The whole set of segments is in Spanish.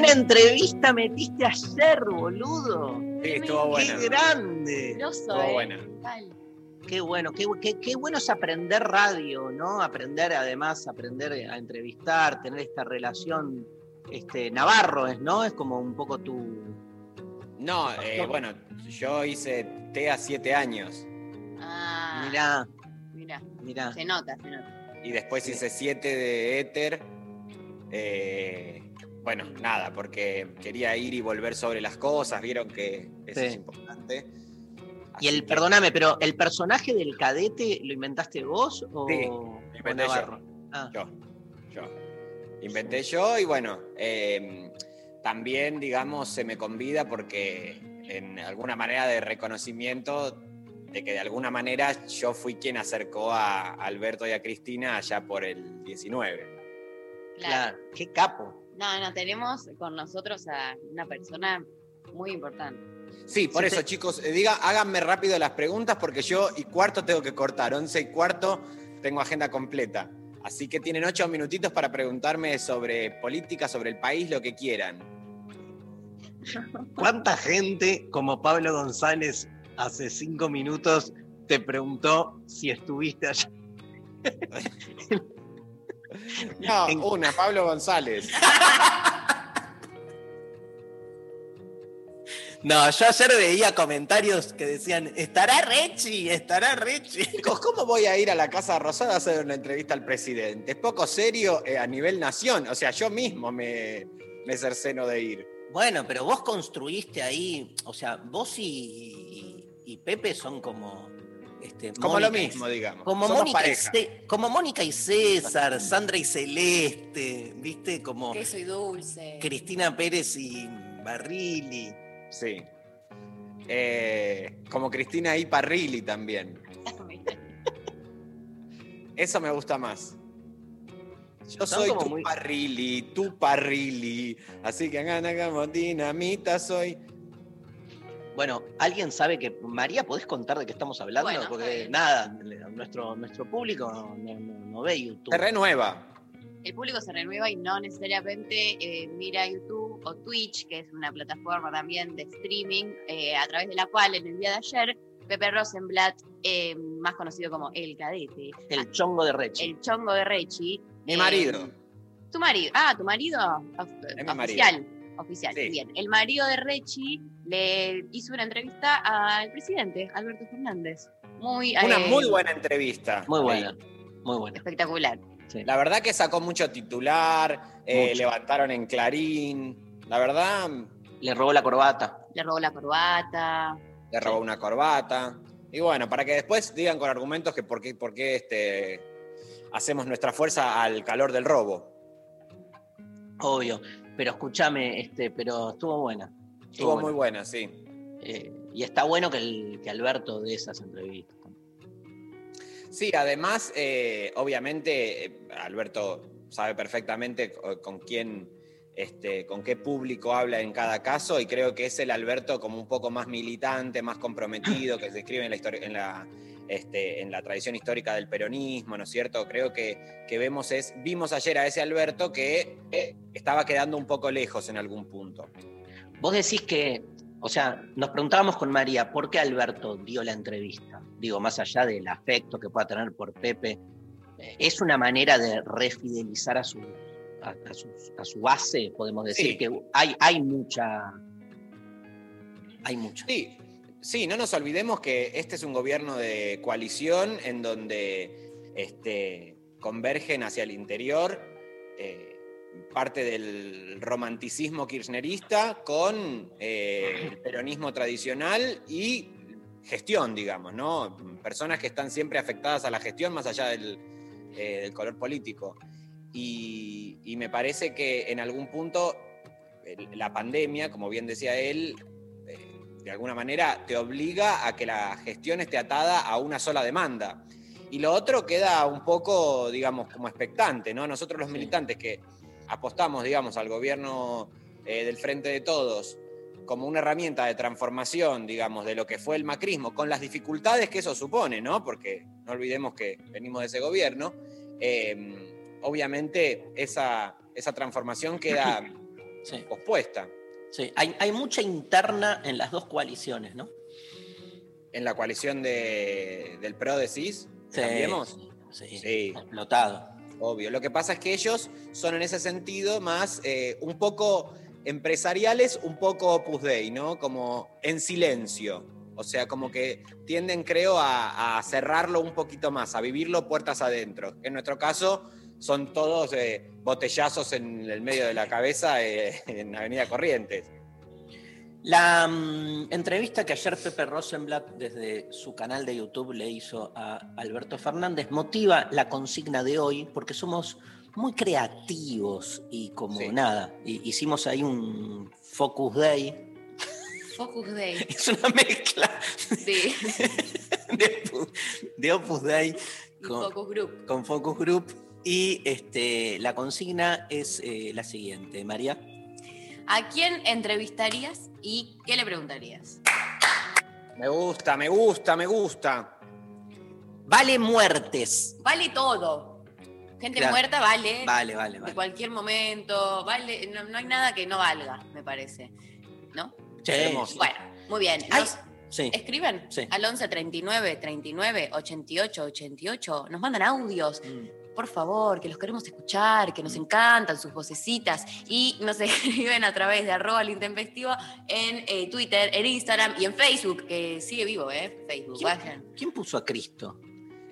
buena entrevista metiste ayer, boludo. Sí, estuvo buena. Qué grande. Estuvo eh. buena. Qué bueno, qué, qué- qué bueno es aprender radio, ¿no? Aprender además, aprender a entrevistar, tener esta relación. Este, Navarro es, ¿no? Es como un poco tu. No, eh, bueno, yo hice TEA siete años Ah, Mirá, mira, mirá. se nota, se nota. y después hice siete de éter. Eh, bueno, nada, porque quería ir y volver sobre las cosas, vieron que eso Sí. es importante. Y el, que perdóname, pero ¿el personaje del cadete lo inventaste vos o, Sí, o inventé yo. Navarro? Ah, Yo, yo. Inventé yo y bueno, eh, también, digamos, se me convida porque en alguna manera de reconocimiento de que de alguna manera yo fui quien acercó a Alberto y a Cristina allá por el 19. Claro. claro. Qué capo. No, no, tenemos con nosotros a una persona muy importante. Sí, por Sí, eso, te- chicos, eh, diga, háganme rápido las preguntas porque yo y cuarto tengo que cortar, once y cuarto tengo agenda completa. Así que tienen ocho minutitos para preguntarme sobre política, sobre el país, lo que quieran. ¿Cuánta gente como Pablo González hace cinco minutos te preguntó si estuviste allá? No, una, Pablo González. No, yo ayer veía comentarios que decían, estará Rechi, estará Rechi. Chicos, ¿cómo voy a ir a la Casa Rosada a hacer una entrevista al presidente? Es poco serio eh, a nivel nación. O sea, yo mismo me, me cerceno de ir. Bueno, pero vos construiste ahí, o sea, vos y, y- y Pepe son como... Este, Como Mónica lo mismo, digamos. Como Mónica, y como Mónica y César, Sandra y Celeste, ¿viste? Como Queso y dulce. Cristina Pérez y Barrilli. Sí. Eh, como Cristina y Parrilli también. Eso me gusta más. Yo soy como tu muy- Parrilli, tu Parrilli. Así que gana como dinamita soy. Bueno, ¿alguien sabe que María, podés contar de qué estamos hablando? Bueno, Porque nada, nuestro, nuestro público no, no- no ve YouTube. Se renueva. El público se renueva y no necesariamente eh, mira YouTube o Twitch, que es una plataforma también de streaming, eh, a través de la cual en el día de ayer Pepe Rosenblatt, eh, más conocido como El Cadete, El chongo de Rechi. el chongo de Rechi. Mi eh, marido. Tu marido. Ah, tu marido. of- Es mi marido. Oficial. Sí. Bien. El marido de Rechi le hizo una entrevista al presidente, Alberto Fernández. Muy, Una eh, muy buena entrevista. Muy buena, muy buena. Espectacular. sí. La verdad que sacó mucho titular, eh, levantaron en Clarín. La verdad, Le robó la corbata. Le robó la corbata. le robó una corbata. Y bueno, para que después digan con argumentos que por qué, por qué este, hacemos nuestra fuerza al calor del robo. Obvio. Pero escúchame, este, pero estuvo buena. Estuvo muy buena, sí. Eh, y está bueno que, el, que Alberto dé esas entrevistas. Sí, además, eh, obviamente, eh, Alberto sabe perfectamente co- con quién, este, con qué público habla en cada caso, y creo que es el Alberto como un poco más militante, más comprometido, que se describe en la, historia, en la, este, en la tradición histórica del peronismo, ¿no es cierto? Creo que, que vemos es, vimos ayer a ese Alberto que eh, estaba quedando un poco lejos en algún punto. Vos decís que, o sea, nos preguntábamos con María, ¿por qué Alberto dio la entrevista? Digo, más allá del afecto que pueda tener por Pepe, eh, ¿es una manera de refidelizar a su, a, a sus- a su base? Podemos decir Sí. que hay, hay mucha... Hay mucha. Sí, Sí, no nos olvidemos que este es un gobierno de coalición en donde este, convergen hacia el interior eh, parte del romanticismo kirchnerista con eh, el peronismo tradicional y gestión, digamos, ¿no? Personas que están siempre afectadas a la gestión más allá del, eh, color político. Y, me parece que en algún punto la pandemia, como bien decía él, de alguna manera te obliga a que la gestión esté atada a una sola demanda. Y lo otro queda un poco, digamos, como expectante, ¿no? Nosotros los Sí. militantes que apostamos, digamos, al gobierno eh, del Frente de Todos como una herramienta de transformación, digamos, de lo que fue el macrismo, con las dificultades que eso supone, ¿no? Porque no olvidemos que venimos de ese gobierno. eh, obviamente esa, esa transformación queda Sí, pospuesta sí. Hay, hay mucha interna en las dos coaliciones, ¿no? en la coalición de- del PRO. Sí, ¿Cambiemos? Sí, sí, Sí. explotado. Obvio. Lo que pasa es que ellos son en ese sentido más eh, un poco empresariales, un poco opus dei, ¿no? Como en silencio. O sea, como que tienden, creo, a, a cerrarlo un poquito más, a vivirlo puertas adentro. En nuestro caso, son todos eh, botellazos en el medio de la cabeza eh, en Avenida Corrientes. La mm, entrevista que ayer Pepe Rosenblatt desde su canal de YouTube le hizo a Alberto Fernández motiva la consigna de hoy porque somos muy creativos y como Sí. nada, hi- hicimos ahí un Focus Day, Focus Day. es una mezcla Sí. de, de Opus Day Y Focus Group. con Focus Group y este, la consigna es eh, la siguiente, María. ¿A quién entrevistarías y qué le preguntarías? Me gusta, me gusta, me gusta. Vale muertes. Vale todo. Gente Claro. muerta vale. Vale, vale, De vale. cualquier momento. Vale. No, no hay nada que no valga, me parece. ¿No? Sí. Bueno, muy bien. Nos sí. escriben Sí. al 11 39 39 88 88. Nos mandan audios. Mm. Por favor, que los queremos escuchar, que nos encantan sus vocecitas. Y nos escriben a través de arroba al intempestivo en eh, Twitter, en Instagram y en Facebook, que sigue vivo, ¿eh? Facebook, ¿Quién, vayan. quién puso a Cristo?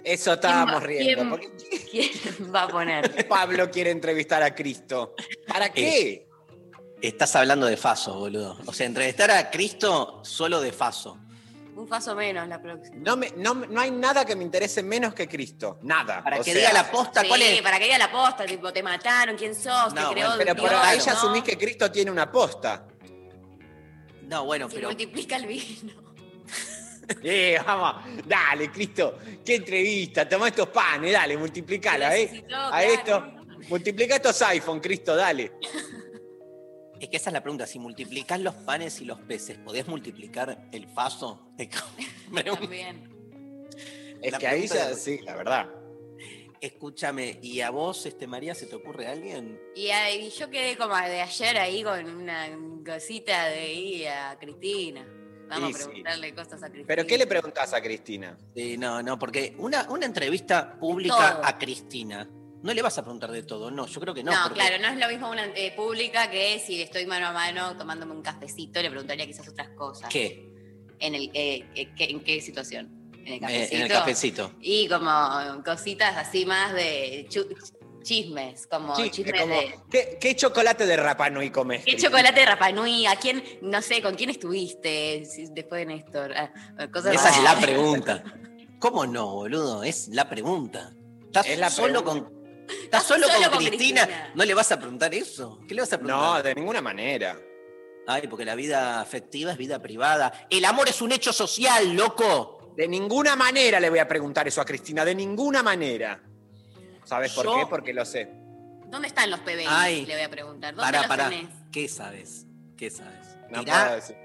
Eso estábamos ¿Quién va- riendo. quién- porque ¿Quién va a poner? Pablo quiere entrevistar a Cristo. ¿Para qué? Estás hablando de Faso, boludo. O sea, entrevistar a Cristo solo de Faso. Un paso menos la próxima. No, me- no, no hay nada que me interese menos que Cristo. Nada. Para O que sea, diga la posta, Sí, ¿cuál es? para que diga la posta, tipo, te mataron, ¿quién sos? No, te creó bueno, Pero Dios, por ahí ya ¿no? asumís que Cristo tiene una posta. No, bueno, Se pero. multiplica el vino. Eh, vamos, dale, Cristo, qué entrevista, toma estos panes, dale, multiplicala, ¿eh? Necesitó, A claro. esto, multiplica estos iPhone, Cristo, dale. Es que esa es la pregunta. Si multiplicás los panes y los peces, ¿podés multiplicar el Faso? También. Es La que ahí ya, de- sí, la verdad. Escúchame, ¿y a vos, este María, se te ocurre alguien? Y, ahí yo quedé como de ayer ahí con una cosita de ir a Cristina. Vamos Sí, a sí. preguntarle cosas a Cristina. ¿Pero qué le preguntás a Cristina? Sí, no, no, porque una, una entrevista pública Todo. a Cristina, no le vas a preguntar de todo, no, yo creo que no. No, porque- claro, no es lo mismo una eh, pública que si estoy mano a mano tomándome un cafecito, le preguntaría quizás otras cosas. ¿Qué? En, el, eh, eh, ¿qué- ¿En qué situación? En el Eh, cafecito. en el cafecito. Y como cositas así más de chismes, como Sí, chismes como, de... ¿qué, qué chocolate de Rapa Nui comes? ¿Qué chocolate de Rapanui? ¿A quién, no sé, con quién estuviste después de Néstor? Ah, cosas Esa es la pregunta. ¿Cómo no, boludo? Es la pregunta. ¿Estás Es la solo pregunta. con, estás solo solo con con Cristina? Cristina. ¿No le vas a preguntar eso? ¿Qué le vas a No, preguntar? de ninguna manera. Ay, porque la vida afectiva es vida privada. El amor es un hecho social, loco. De ninguna manera le voy a preguntar eso a Cristina, de ninguna manera. ¿Sabes por qué? Porque lo sé. ¿Dónde están los PBI? Ay. le voy a preguntar. ¿Dónde Pará, los tenés? ¿Qué sabes? ¿Qué sabes? No Tirá, puedo decir.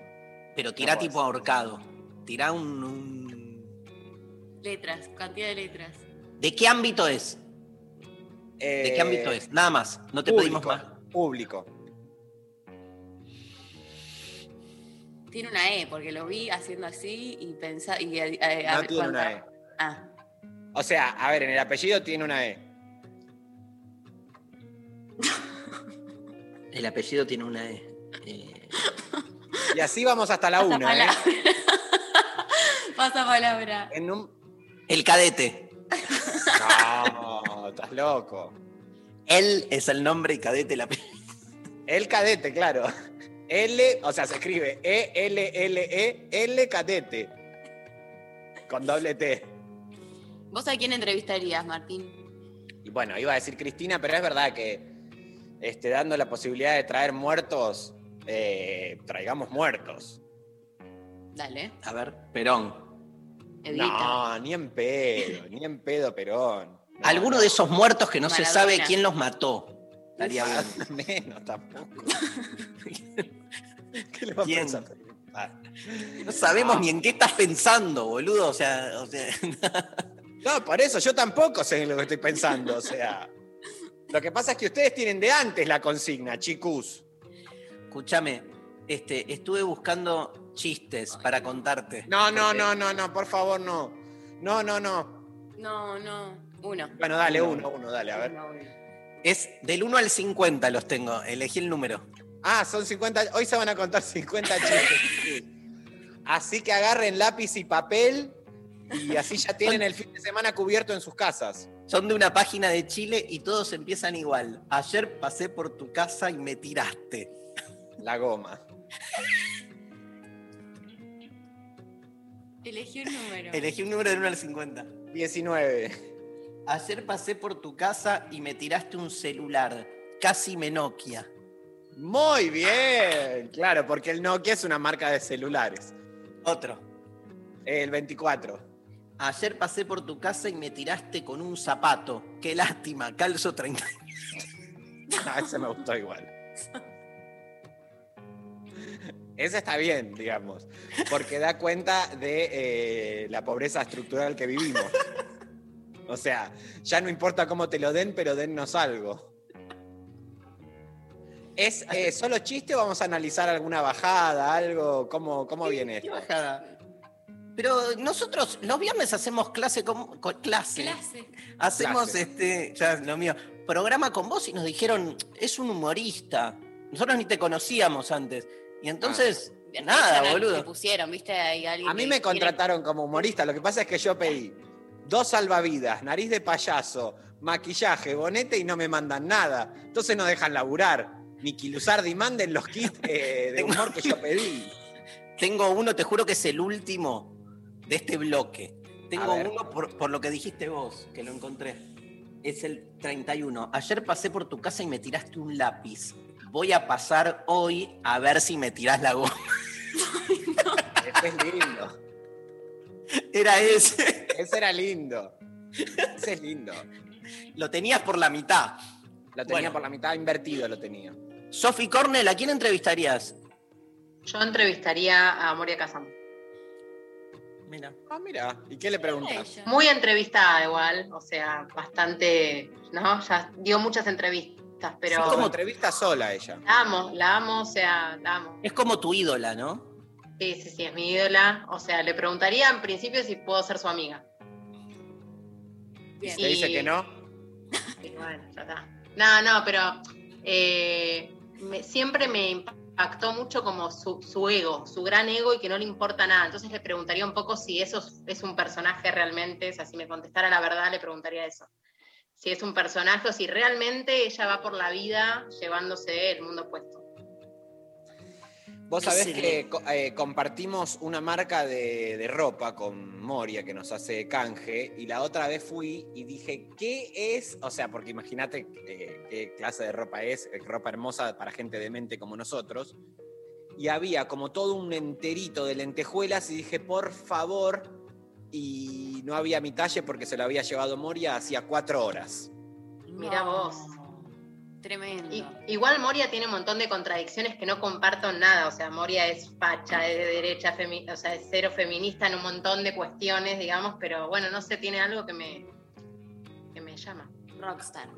pero tirá no tipo ahorcado. Tirá un, un- Letras, cantidad de letras. ¿De qué ámbito es? ¿De Eh, qué ámbito es? Nada más. No te público, pedimos más. Público. Tiene una E, porque lo vi haciendo así y pensaba. Y, eh, eh, No a tiene una E. Ah, O sea, a ver, en el apellido tiene una E. El apellido tiene una E. Eh, Y así vamos hasta la Hasta 1, ¿eh? Pasa palabra. En un... El cadete. No, estás loco. Él es el nombre y cadete la El cadete, claro. L, o sea, se escribe E E-L-L-E, L cadete. Con doble T. ¿Vos a quién entrevistarías, Martín? Y bueno, iba a decir Cristina, pero es verdad que este, dando la posibilidad de traer muertos, eh, traigamos muertos. Dale. A ver, Perón. Evita. No, ni en pedo, ni en pedo, Perón. No, Alguno no. de esos muertos que no se sabe quién los mató. Estaría Ah, bien. Menos tampoco. ¿Qué le va a ¿Quién? pensar? Ah. No sabemos No. ni en qué estás pensando, boludo. O sea, o sea, No, por eso yo tampoco sé en lo que estoy pensando. O sea, lo que pasa es que ustedes tienen de antes la consigna, chicos. escúchame. Este, estuve buscando chistes para contarte. No, no, Porque- no, no, no, por favor, no. No, no, no. No, no. Uno. Bueno, dale, Uno. uno, uno, dale, a ver. Uno, uno. Es del 1 al 50 los tengo. Elegí el número. Ah, son 50. Hoy se van a contar 50 chistes. Así que agarren lápiz y papel y así ya tienen el fin de semana cubierto en sus casas. Son de una página de Chile y todos empiezan igual. Ayer pasé por tu casa y me tiraste. La goma. Elegí un número. Elegí un número del 1 al 50. 19. Ayer pasé por tu casa y me tiraste un celular. Casi me Nokia. Muy bien. Claro, porque el Nokia es una marca de celulares. Otro. El 24. Ayer pasé por tu casa y me tiraste con un zapato. Qué lástima, calzo 30. Ah, ese me gustó igual. Ese está bien, digamos, porque da cuenta de eh, la pobreza estructural que vivimos. O sea, ya no importa cómo te lo den, pero dennos algo. ¿Es eh, solo chiste o vamos a analizar alguna bajada, algo? ¿Cómo, cómo viene Qué esto? bajada. Pero nosotros los viernes hacemos clase con, con- clase. Clase. Hacemos Clase. este, ya es lo mío, programa con vos y nos dijeron, es un humorista. Nosotros ni te conocíamos antes. Y entonces, nada, Te boludo. pusieron, ¿viste? Hay alguien A mí me quiere- contrataron como humorista, lo que pasa es que yo pedí dos salvavidas, nariz de payaso, maquillaje, bonete y no me mandan nada. Entonces no dejan laburar. Ni Kilusardi manden los kits eh, de humor que yo pedí. Tengo uno, te juro que es el último de este bloque. Tengo uno por, por lo que dijiste vos, que lo encontré. Es el 31. Ayer pasé por tu casa y me tiraste un lápiz. Voy a pasar hoy a ver si me tirás la goma. Ese es lindo. Era ese. Ese era lindo. Ese es lindo. Lo tenías por la mitad. Lo tenía Bueno. por la mitad invertido, lo tenía. Sophie Cornell, ¿a quién entrevistarías? Yo entrevistaría a Moria Kazan. Mira. Ah, mira. ¿Y qué le preguntas? Muy entrevistada igual, o sea, bastante, ¿no? Ya dio muchas entrevistas, pero Es como entrevista sola ella. la amo, la amo, o sea, la amo. Es como tu ídola, ¿no? Sí, sí, sí, es mi ídola. O sea, le preguntaría en principio si puedo ser su amiga. Bien. Te dice Y- que no. Y bueno, ya está. No, no, pero eh, me- siempre me impactó mucho como su, su ego, su gran ego y que no le importa nada. Entonces le preguntaría un poco si eso es, es un personaje realmente, o sea, si me contestara la verdad, le preguntaría eso. Si es un personaje o si realmente ella va por la vida llevándose el mundo puesto. Vos sabés Sí. que eh, compartimos una marca de, de ropa con Moria que nos hace canje y la otra vez fui y dije, ¿qué es? O sea, porque imagínate eh, qué clase de ropa es, eh, ropa hermosa para gente demente como nosotros. Y había como todo un enterito de lentejuelas y dije, por favor, y no había mi talle porque se lo había llevado Moria hacía cuatro horas. Mirá vos. Tremendo. Y- igual Moria tiene un montón de contradicciones que no comparto en nada. O sea, Moria es facha, es de derecha, femi- o sea, es cero feminista en un montón de cuestiones, digamos, pero bueno, no sé, tiene algo que me, que me llama. Rockstar.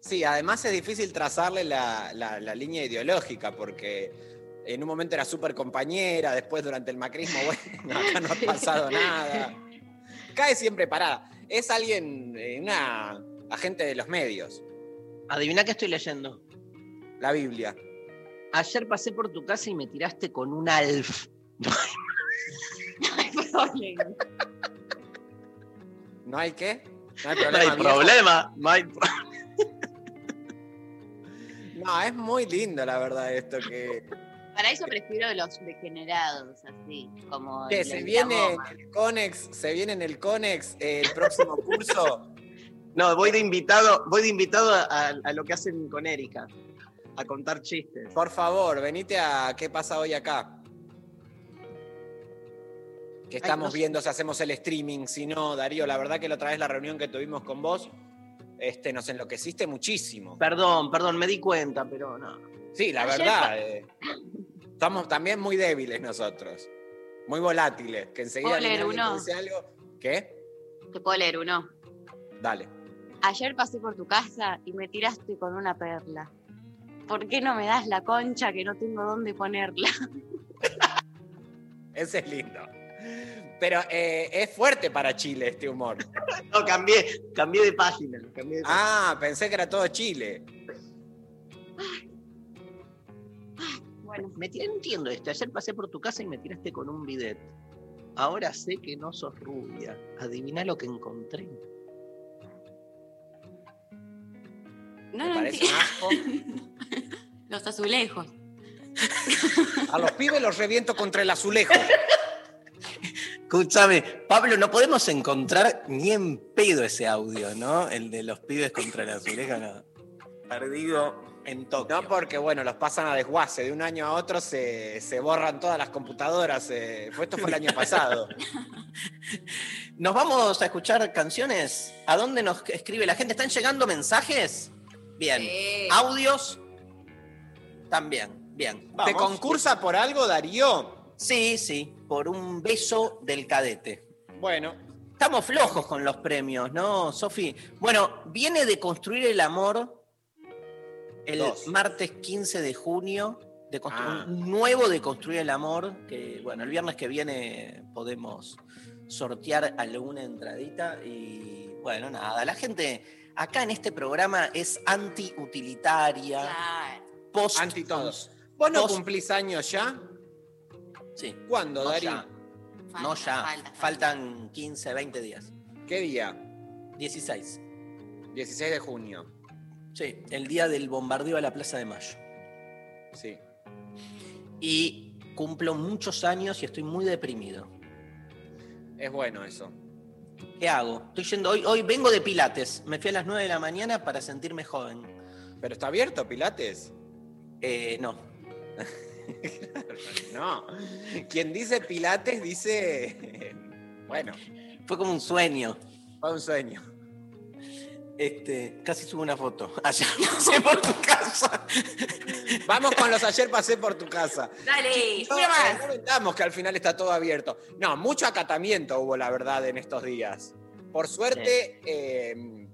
Sí, además es difícil trazarle la, la- la línea ideológica porque en un momento era súper compañera, después durante el macrismo, bueno, acá no ha pasado nada. Cae siempre parada. Es alguien, eh, una agente de los medios, Adivina qué estoy leyendo. la Biblia. Ayer pasé por tu casa y me tiraste con un alf. problema. ¿No hay qué? No hay No problema. hay viejo? problema, no hay No, es muy lindo la verdad esto que, Para eso prefiero los degenerados, así, como. que se viene el Conex, se viene en el Conex eh, el próximo curso. No, voy de invitado, voy de invitado a, a lo que hacen con Erika, a contar chistes. Por favor, venite a qué pasa hoy acá. Que estamos no sé. viendo si hacemos el streaming, si no, Darío, la verdad que la otra vez la reunión que tuvimos con vos, este, nos enloqueciste muchísimo. Perdón, perdón, me di cuenta, pero no. Sí, la Ayer verdad. eh, estamos también muy débiles nosotros. Muy volátiles. Que enseguida ¿Puedo leer uno? dice algo. ¿Qué? Te puedo leer uno. Dale. Ayer pasé por tu casa y me tiraste con una perla. ¿Por qué no me das la concha que no tengo dónde ponerla? Ese es lindo. Pero eh, es fuerte para Chile este humor. No, cambié, cambié de página. cambié de página. Ah, pensé que era todo Chile. Bueno, Me tiré, entiendo esto. Ayer pasé por tu casa y me tiraste con un bidet. Ahora sé que no sos rubia. Adivina lo que encontré. No ¿Te lo parece un entiendo. asco? Los azulejos. A los pibes los reviento contra el azulejo. Escúchame, Pablo, no podemos encontrar ni en pedo ese audio, ¿no? El de los pibes contra la azuleja, no. Perdido en Tokio. No porque, bueno, los pasan a desguace. De un año a otro se, se borran todas las computadoras. eh, fue- esto fue el año pasado. ¿Nos vamos a escuchar canciones? ¿A dónde nos escribe la gente? ¿Están llegando mensajes? Bien. Sí. ¿Audios? También. Bien. ¿Te concursa por algo, Darío? Sí, sí. Por un beso del cadete. Bueno, Estamos flojos con los premios, ¿no, Sofi? Bueno, viene de construir el amor el Dos. martes 15 de junio, de Ah. un nuevo de construir el amor, que bueno, el viernes que viene podemos sortear alguna entradita y bueno, nada, la gente acá en este programa es anti-utilitaria, Claro. post... anti todos. ¿Vos no cumplís años ya? Sí, ¿Cuándo, no Darío? ya, no ya, falta, falta. faltan 15, 20 días. ¿Qué día? 16. 16 de junio. Sí, el día del bombardeo a la Plaza de Mayo. Sí. y cumplo muchos años y estoy muy deprimido. Es bueno eso. ¿Qué hago? Estoy yendo hoy, hoy vengo de Pilates. Me fui a las 9 de la mañana para sentirme joven. ¿Pero está abierto, Pilates? Eh, no. No. Quien dice Pilates dice. Bueno, Fue como un sueño. fue un sueño. Este, casi subo una foto. Ayer pasé por tu casa. Vamos con los ayer pasé por tu casa. Dale, No, una más. no vendamos que al final está todo abierto. No, mucho acatamiento hubo, la verdad, en estos días. Por suerte, eh,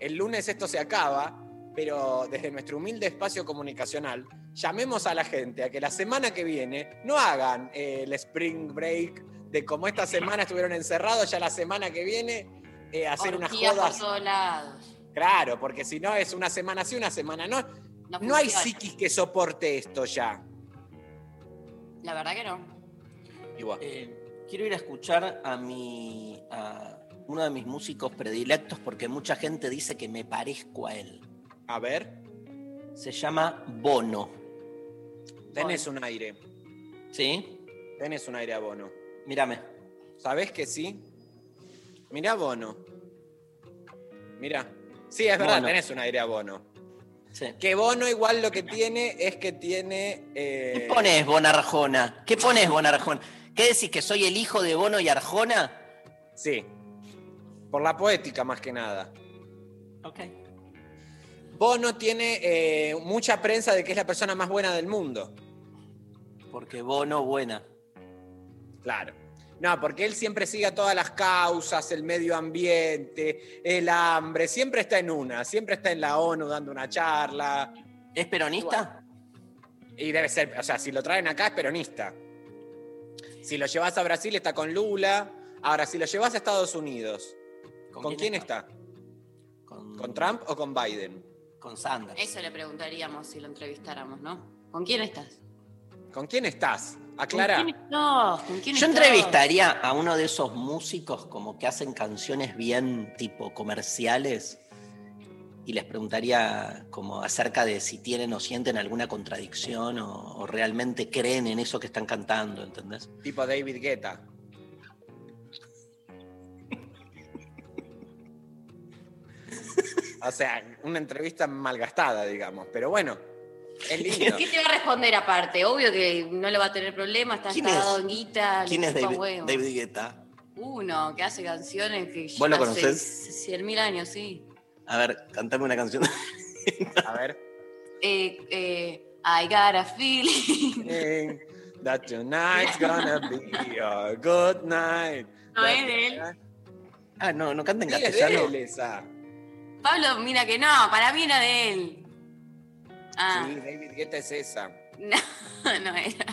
el lunes esto se acaba, pero desde nuestro humilde espacio comunicacional, llamemos a la gente a que la semana que viene no hagan eh, el spring break de como esta semana estuvieron encerrados, ya la semana que viene eh, hacer unas Orgías por jodas. todos lados. Claro, porque si no es una semana sí, una semana no. No, No hay psiquis que soporte esto ya. La verdad que no. Igual. Eh, quiero ir a escuchar a mi a uno de mis músicos predilectos porque mucha gente dice que me parezco a él. A ver, Se llama Bono. tenés un aire. ¿Sí? Tenés un aire a Bono. Mírame. ¿Sabés que sí? Mirá Bono. Mirá. Sí, es verdad, Bono. tenés un aire a Bono. Sí. Que Bono igual lo que tiene es que tiene... eh, ¿Qué pones, Bonarjona? ¿Qué pones, Bonarjona? ¿Qué decís, que soy el hijo de Bono y Arjona? Sí. Por la poética más que nada. Ok. Bono tiene eh, mucha prensa de que es la persona más buena del mundo. Porque Bono, buena. Claro. No, porque él siempre sigue a todas las causas, el medio ambiente, el hambre, siempre está en una, siempre está en la ONU dando una charla. ¿Es peronista? Y debe ser, o sea, si lo traen acá es peronista. Si lo llevas a Brasil está con Lula. Ahora, si lo llevas a Estados Unidos, ¿con, quién está? Con, ¿Con Trump o con Biden? Con Sanders. Eso le preguntaríamos si lo entrevistáramos, ¿no? ¿Con quién estás? ¿Con quién estás? Aclara. ¿Con quién estás? ¿Con quién Yo estás? entrevistaría a uno de esos músicos como que hacen canciones bien tipo comerciales y les preguntaría como acerca de si tienen o sienten alguna contradicción o, o realmente creen en eso que están cantando, ¿entendés? Tipo David Guetta. O sea, una entrevista malgastada, digamos. Pero bueno, es lindo. ¿Qué te va a responder aparte? Obvio que no le va a tener problema, está ¿Quién enfadado es? en guita. ¿Quién es David, huevo. David Guetta? Uno que hace canciones que ¿Vos lo hace conocés? 100 mil años, sí. A ver, cantame una canción. A ver. Eh, eh, I got a feeling. That tonight's gonna be a good night. No es de él. Ah, no, no canta en Sí, es de castellano. él esa. Pablo, mira que no, para mí era de él. Ah, Sí, David Guetta es esa. no, no era.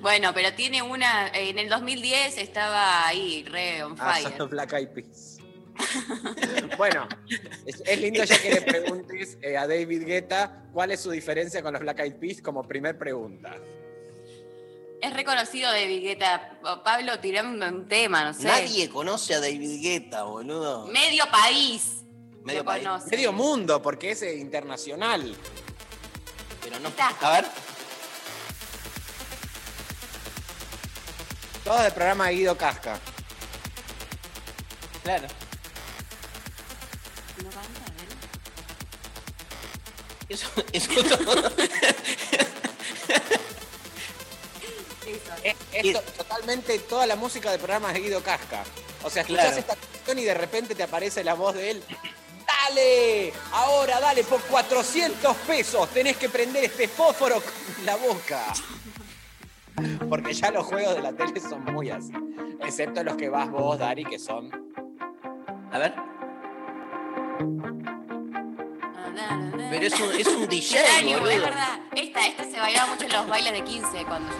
Bueno, pero tiene una. En el 2010 estaba ahí, re on Ah, fire. son los Black Eyed Peas. bueno, es, es lindo ya que le preguntes eh, a David Guetta cuál es su diferencia con los Black Eyed Peas como primer pregunta. Es reconocido de Vigueta. Pablo, tirame un tema, no sé. Nadie conoce a David Guetta, boludo. Medio país. Medio país. conoce. Medio mundo, porque es eh, internacional. Pero no. Está. A ver. Todo el programa de Guido Casca. Claro. ¿No canta él? Eso, eso todo. Es, es Y- to- totalmente toda la música del programa de Guido Casca. O sea, escuchás Claro. esta canción y de repente te aparece la voz de él. ¡Dale! Ahora dale, por 400 pesos tenés que prender este fósforo con la boca. Porque ya los juegos de la tele son muy así. Excepto los que vas vos, Dari, que son. A ver. Pero es un, es un DJ, Extraño, es boludo. verdad. Esta, esta se bailaba mucho en los bailes de 15 cuando yo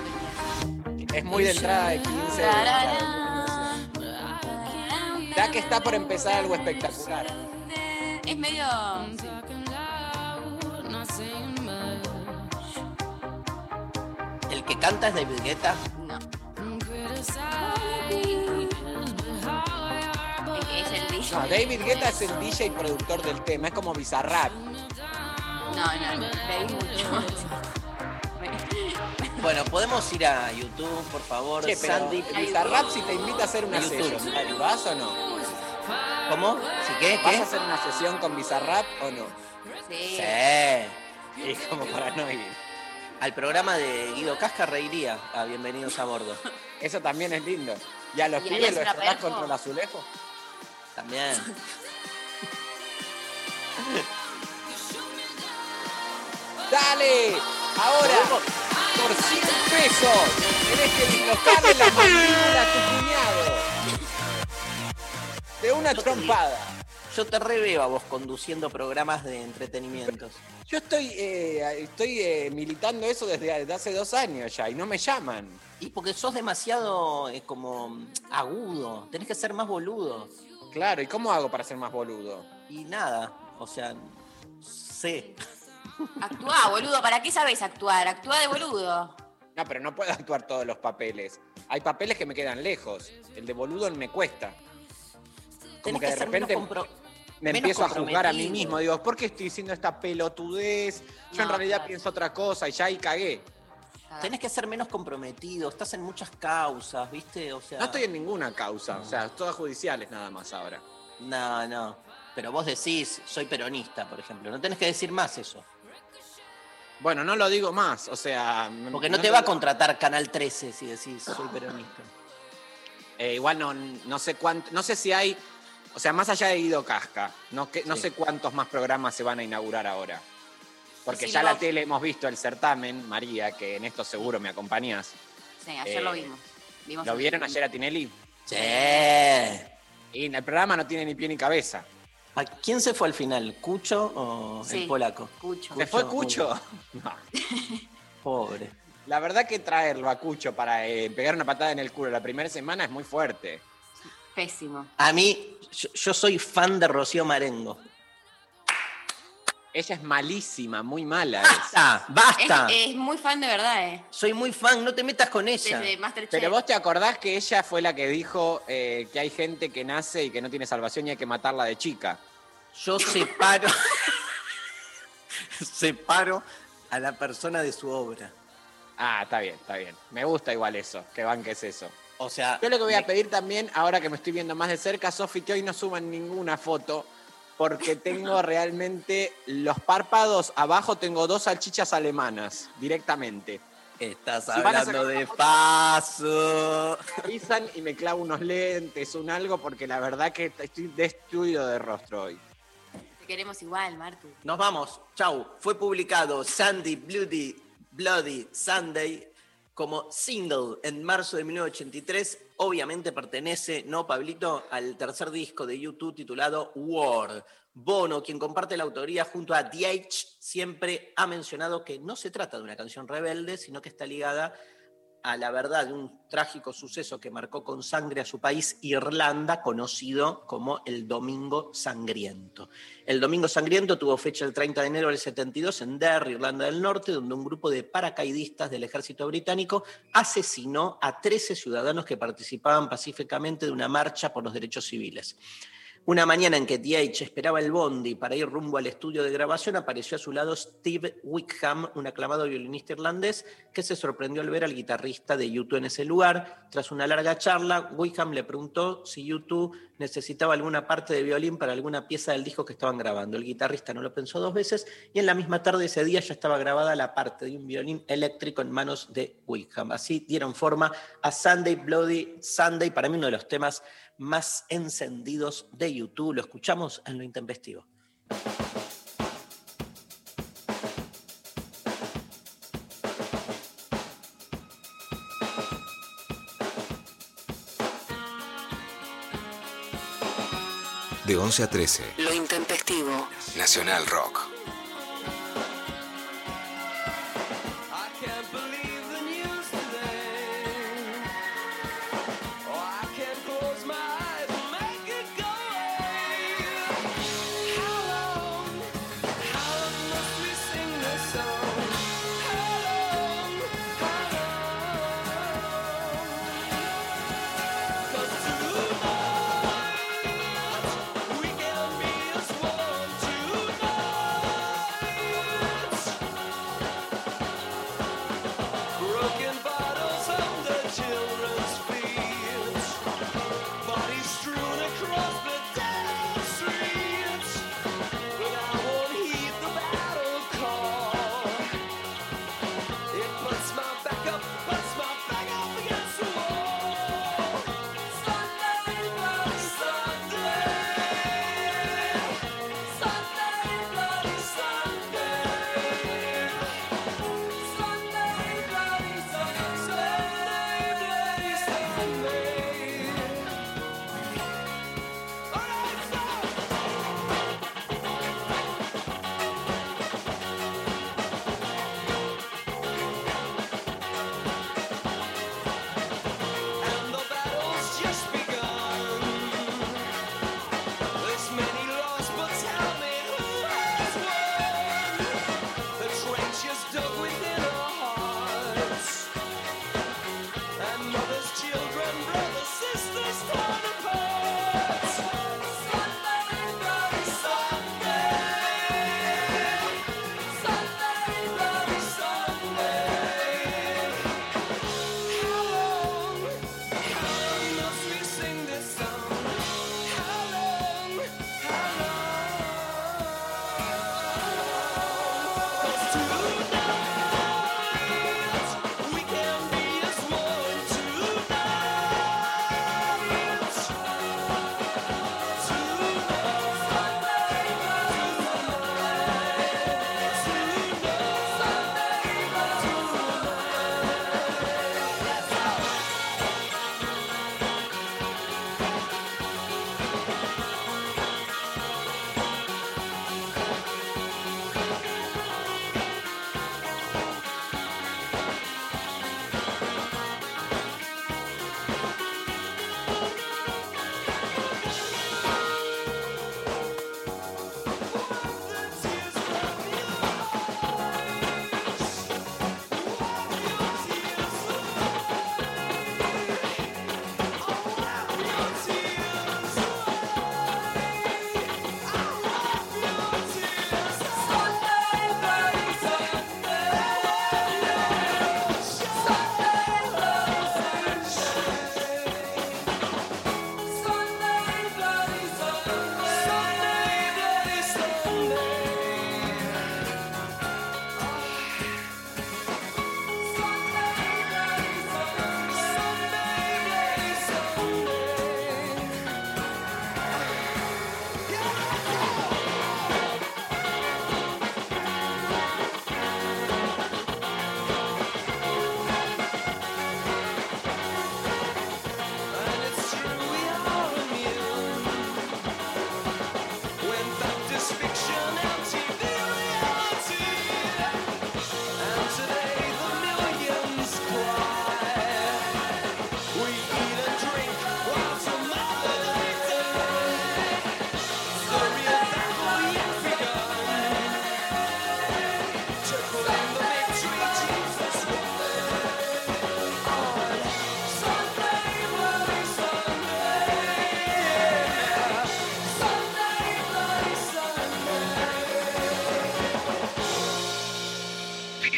tenía. Es muy de entrada de 15. de- Ya que está por empezar algo espectacular. Es medio. El que canta es David Guetta. No. Es, es el DJ. No, David Guetta es el DJ y productor del tema. Es como Bizarrap. No, no, no. Leí mucho. Bueno, podemos ir a YouTube, por favor. Che, pero Sandy. Bizarrap si te invita a hacer una YouTube. sesión, ¿vas o no? ¿Cómo? ¿Sí qué? ¿Vas ¿Qué? a hacer una sesión con Bizarrap o no? Sí. Sí. Y como para no ir. Al programa de Guido Casca reiría a Bienvenidos a Bordo. Eso también es lindo. ¿Y a los ¿Y pibes harías lo una estarás perfo? contra el azulejo? También. ¡Dale! Ahora, por 100 pesos, tenés que dislocarle la mandíbula a tu cuñado. De una trompada. Yo te reveo a vos conduciendo programas de entretenimientos. Yo estoy, eh, estoy eh, militando eso desde, desde hace dos años ya y no me llaman. Y porque sos demasiado eh, como agudo. Tenés que ser más boludo. Claro, ¿y cómo hago para ser más boludo? Y nada. O sea, sé. Actúa, boludo. ¿Para qué sabes actuar? Actúa de boludo. No, pero no puedo actuar todos los papeles. Hay papeles que me quedan lejos. El de boludo me cuesta. Como que de repente compro- me empiezo a juzgar a mí mismo. Digo, ¿por qué estoy diciendo esta pelotudez? Yo en realidad claro. pienso otra cosa y ya ahí cagué. Tenés que ser menos comprometido. Estás en muchas causas, ¿viste? O sea. No estoy en ninguna causa. O sea, todas judiciales nada más ahora. No, no. Pero vos decís, soy peronista, por ejemplo. No tenés que decir más eso. Bueno, no lo digo más. O sea. Porque no, te va a contratar Canal 13 si decís, soy peronista. Eh, igual no, no sé cuánto, no sé si hay, o sea, más allá de Guido Casca, no, que, no Sí. sé cuántos más programas se van a inaugurar ahora. Porque Sí, ya no. la tele hemos visto el certamen, María, que en esto seguro me acompañás. Sí, ayer Eh, lo vimos. Vimos ¿Lo vieron ayer a Tinelli? Sí. Y el programa no tiene ni pie ni cabeza. ¿A quién se fue al final? ¿Cucho o Sí. el polaco? Cucho. ¿Se fue Cucho, Cucho? No. Pobre. La verdad que traerlo a Cucho para eh, pegar una patada en el culo la primera semana es muy fuerte. Pésimo. A mí, yo, yo soy fan de Rocío Marengo. Ella es malísima, muy mala. es. Basta, Es, basta. es muy fan de verdad, ¿eh? Soy muy fan, no te metas con ella. Desde Masterchef. Pero vos te acordás que ella fue la que dijo eh, que hay gente que nace y que no tiene salvación y hay que matarla de chica. Yo separo. separo a la persona de su obra. Ah, está bien, está bien. Me gusta igual eso, que banques eso. O sea. Yo lo que voy a pedir también, ahora que me estoy viendo más de cerca, Sofi, que hoy no suban ninguna foto, porque tengo realmente los párpados abajo, tengo dos salchichas alemanas, directamente. Estás hablando de paso. Me avisan y me clavo unos lentes, un algo, porque la verdad que estoy destruido de rostro hoy. Te queremos igual, Martu. Nos vamos. Chau. Fue publicado Sandy Bloody, Bloody Sunday como single en marzo de 1983. Obviamente pertenece, ¿no, Pablito? Al tercer disco de YouTube titulado War. Bono, quien comparte la autoría junto a DH, siempre ha mencionado que no se trata de una canción rebelde, sino que está ligada a la verdad de un trágico suceso que marcó con sangre a su país, Irlanda, conocido como el Domingo Sangriento. El Domingo Sangriento tuvo fecha el 30 de enero del 72 en Derry, Irlanda del Norte, donde un grupo de paracaidistas del ejército británico asesinó a 13 ciudadanos que participaban pacíficamente de una marcha por los derechos civiles. Una mañana en que DH esperaba el bondi para ir rumbo al estudio de grabación, apareció a su lado Steve Wickham, un aclamado violinista irlandés, que se sorprendió al ver al guitarrista de U2 en ese lugar. Tras una larga charla, Wickham le preguntó si U2 necesitaba alguna parte de violín para alguna pieza del disco que estaban grabando. El guitarrista no lo pensó dos veces y en la misma tarde ese día ya estaba grabada la parte de un violín eléctrico en manos de Wickham. Así dieron forma a Sunday Bloody Sunday, para mí uno de los temas más encendidos de YouTube. Lo escuchamos en lo intempestivo. De 11 a 13, Lo intempestivo. Nacional Rock.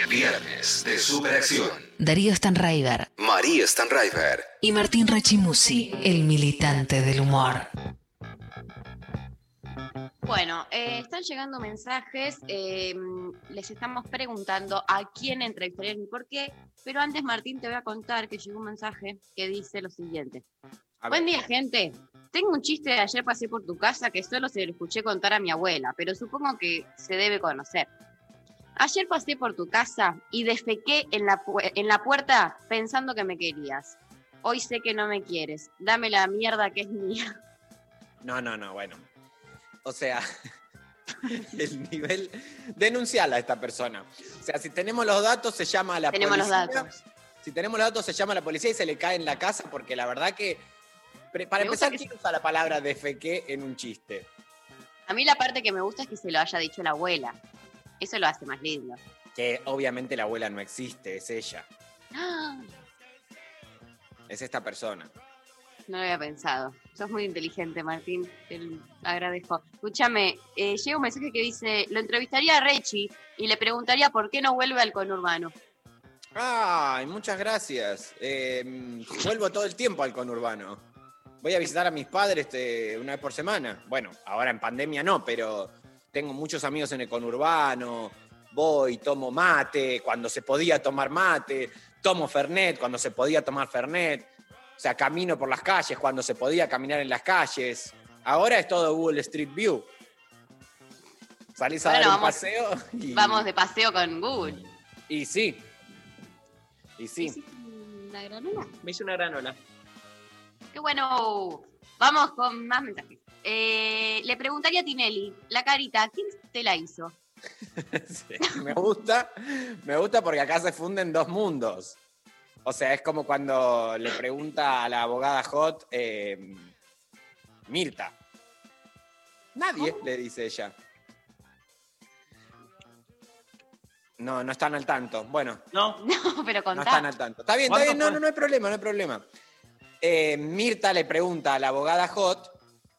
Viernes de Superacción. Darío Stanraiver María Stanraiver. y Martín Rachimusi, el militante del humor. Bueno, eh, están llegando mensajes. eh, les estamos preguntando a quién entrevistarían y por qué. Pero antes, Martín, te voy a contar que llegó un mensaje que dice lo siguiente. Buen día, gente. Tengo un chiste de ayer pasé por tu casa que solo se lo escuché contar a mi abuela, pero supongo que se debe conocer. Ayer pasé por tu casa y defequé en la, en la puerta pensando que me querías. Hoy sé que no me quieres. Dame la mierda que es mía. No, no, no, bueno. O sea, el nivel. Denunciala a esta persona. O sea, si tenemos los datos, se llama a la Tenemos los policía. datos. Si tenemos los datos, se llama a la policía y se le cae en la casa, porque la verdad que. Para Me empezar, ¿quién usa la palabra defequé en un chiste? A mí la parte que me gusta es que se lo haya dicho la abuela. Eso lo hace más lindo. Que obviamente la abuela no existe, es ella. ¡Ah! Es esta persona. No lo había pensado. Sos muy inteligente, Martín. Te agradezco. Escúchame, eh, llega un mensaje que dice: Lo entrevistaría a Rechi y le preguntaría por qué no vuelve al conurbano. Ay, muchas gracias. Eh, vuelvo todo el tiempo al conurbano. Voy a visitar a mis padres este, una vez por semana. Bueno, ahora en pandemia no, pero tengo muchos amigos en el conurbano. Voy, tomo mate cuando se podía tomar mate. Tomo Fernet cuando se podía tomar Fernet. O sea, camino por las calles cuando se podía caminar en las calles. Ahora es todo Google Street View. Salís a Bueno, dar un vamos- paseo y, Vamos de paseo con Google. y sí. Y sí. ¿Hiciste una granola? Me hice una granola. Qué bueno. Vamos con más mensajes. Eh, le preguntaría a Tinelli, la carita, ¿quién te la hizo? Sí, me gusta, me gusta porque acá se funden dos mundos. O sea, es como cuando le pregunta a la abogada Hot, eh, Mirta. Nadie, le dice ella. No, no están al tanto. Bueno, No, No, pero no contá. están al tanto. Está bien, está ¿Cuándo bien, no, no, no hay problema, no hay problema. Eh, Mirta le pregunta a la abogada Hot,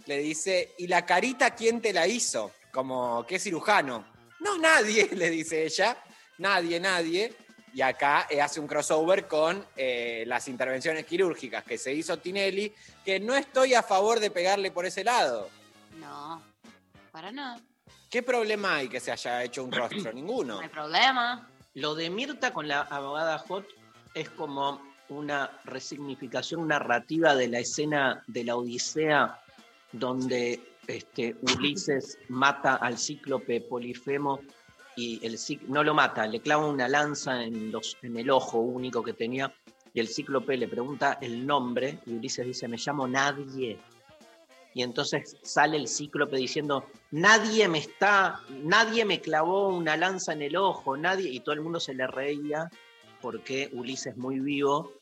le dice, ¿y la carita quién te la hizo? Como, ¿qué cirujano? No, nadie, le dice ella. Nadie, nadie. Y acá eh, hace un crossover con eh, las intervenciones quirúrgicas que se hizo Tinelli, que no estoy a favor de pegarle por ese lado. No, para nada. ¿Qué problema hay que se haya hecho un rostro? No Ninguno. hay problema. Lo de Mirta con la abogada Hot es como una resignificación narrativa de la escena de la Odisea donde este, Ulises mata al cíclope Polifemo y el no lo mata, le clava una lanza en, los, en el ojo único que tenía y el cíclope le pregunta el nombre y Ulises dice, me llamo Nadie. Y entonces sale el cíclope diciendo, nadie me está, nadie me clavó una lanza en el ojo, nadie, y todo el mundo se le reía porque Ulises muy vivo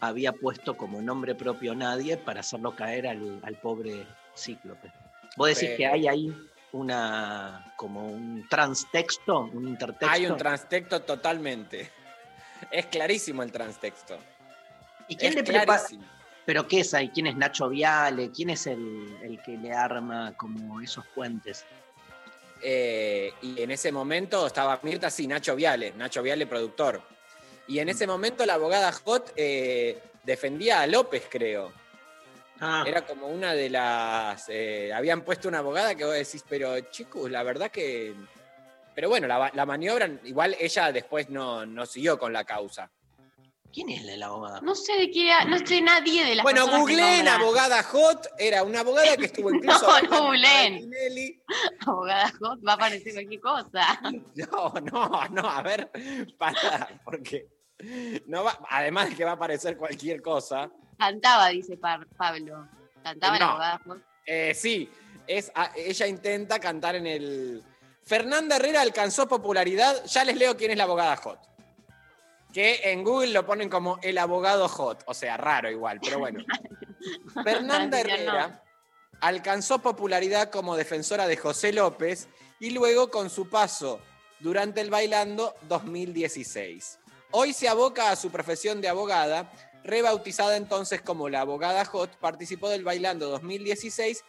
había puesto como nombre propio nadie para hacerlo caer al, al pobre cíclope. Vos decís Pero- que hay ahí una, como un transtexto, un intertexto. Hay un transtexto totalmente. Es clarísimo el transtexto. ¿Y quién es le prepara? clarísimo. ¿Pero qué es ahí? ¿Quién es Nacho Viale? ¿Quién es el, el que le arma como esos puentes? Eh, y en ese momento estaba Mirta, sí, Nacho Viale, Nacho Viale, productor. Y en ese momento la abogada Hot eh, defendía a López, creo. Ah, Era como una de las. eh, habían puesto una abogada que vos decís, pero chicos, la verdad que. Pero bueno, la, la maniobra, igual ella después no, no siguió con la causa. ¿Quién es la abogada? No sé de qué, no sé nadie de las Bueno, googleen abogada Hot, era una abogada que estuvo incluso. No, con googleen. Abogada Hot, va a aparecer cualquier cosa. No, no, no, a ver, para, porque no va, además de que va a aparecer cualquier cosa, Cantaba, dice Pablo. Cantaba la No. abogada Hot. eh, sí, es, a- ella intenta cantar en el... Fernanda Herrera alcanzó popularidad, ya les leo quién es la abogada Hot. Que en Google lo ponen como el abogado Hot, o sea, raro igual, pero bueno. Fernanda. Herrera alcanzó popularidad como defensora de José López y luego con su paso durante el Bailando 2016. Hoy se aboca a su profesión de abogada, rebautizada entonces como la abogada Hot, participó del Bailando 2016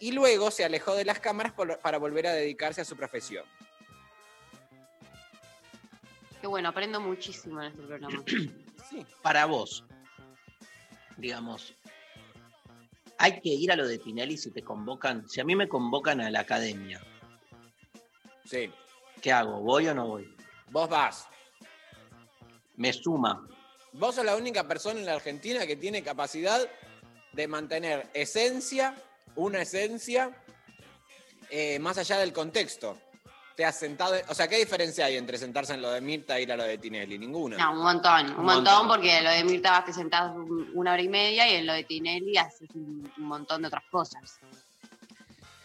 y luego se alejó de las cámaras por- para volver a dedicarse a su profesión. Qué bueno, aprendo muchísimo en este programa. Sí. Para vos, digamos, hay que ir a lo de Tinelli si te convocan. Si a mí me convocan a la academia, Sí. ¿qué hago? ¿Voy o no voy? Vos vas. Me suma. Vos sos la única persona en la Argentina que tiene capacidad de mantener esencia, una esencia, eh, más allá del contexto. Te has sentado. O sea, ¿qué diferencia hay entre sentarse en lo de Mirta e ir a lo de Tinelli? Ninguna. No, un montón, un, Un montón, montón. porque lo de Mirta vas te sentás una hora y media y en lo de Tinelli haces un, un montón de otras cosas.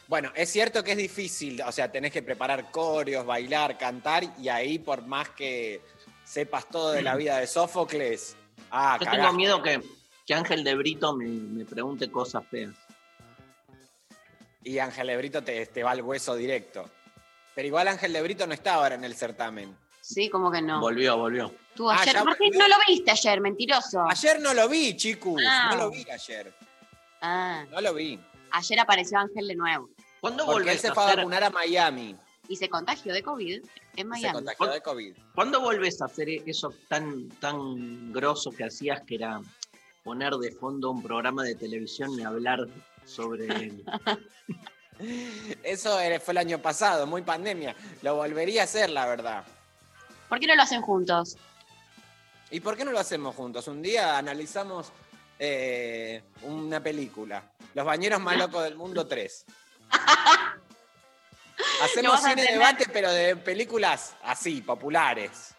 Bueno, es cierto que es difícil, o sea, tenés que preparar coreos, bailar, cantar, y ahí por más que sepas todo de la vida de Sófocles, ah, Yo tengo miedo que, que Ángel de Brito me, me pregunte cosas feas. Y Ángel de Brito te, te va al hueso directo. Pero igual Ángel de Brito no está ahora en el certamen. Sí, como que no. Volvió, volvió. Tú Ah, ayer, ya ¿por qué volvió. no lo viste ayer, mentiroso? Ayer no lo vi, chicos. Ah. No lo vi ayer. Ah, No lo vi. ayer apareció Ángel de nuevo ¿Cuándo Porque él volvés se a fue a hacer, vacunar a Miami. Y se contagió de COVID en Se Miami. contagió de COVID. ¿cuándo volvés a hacer eso tan, tan grosso que hacías que era poner de fondo un programa de televisión y hablar sobre él? Eso fue el año pasado, muy pandemia. Lo volvería a hacer, la verdad. ¿Por qué no lo hacen juntos? ¿Y por qué no lo hacemos juntos? Un día analizamos eh, una película. Los bañeros más locos del mundo 3. Hacemos a cine debate, pero de películas así, populares.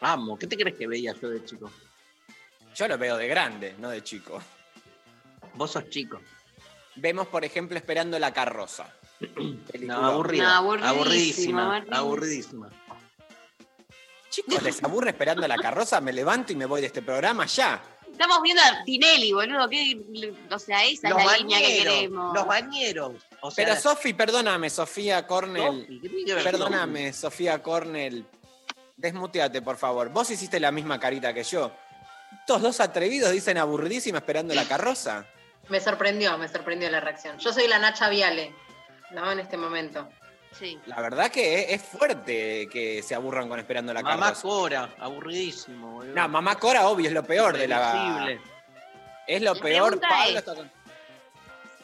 Vamos, ¿qué te crees que veía yo de chico? Yo lo veo de grande, no de chico. Vos sos chico. Vemos, por ejemplo, Esperando la carroza. No, Película. aburrida. No, aburridísima, aburridísima. Chicos, ¿les aburre Esperando la carroza? Me levanto y me voy de este programa ya. Estamos viendo a Tinelli, boludo. ¿qué? O sea, esa es la línea que queremos. Los bañeros. O sea, Pero Sofi, perdóname, Sofía Cornell. Sofi, ¿qué tiene que ver Perdóname, Sofía Cornell. Desmuteate, por favor. Vos hiciste la misma carita que yo. Estos dos atrevidos dicen aburridísima esperando la carroza. Me sorprendió, me sorprendió la reacción. Yo soy la Nacha Viale, ¿no? En este momento. Sí. La verdad que es, es fuerte que se aburran con esperando la Mamá carroza. Cora, aburridísimo. boludo. No, mamá Cora, obvio, es lo peor de la. Es lo La peor, Pablo. es- está con-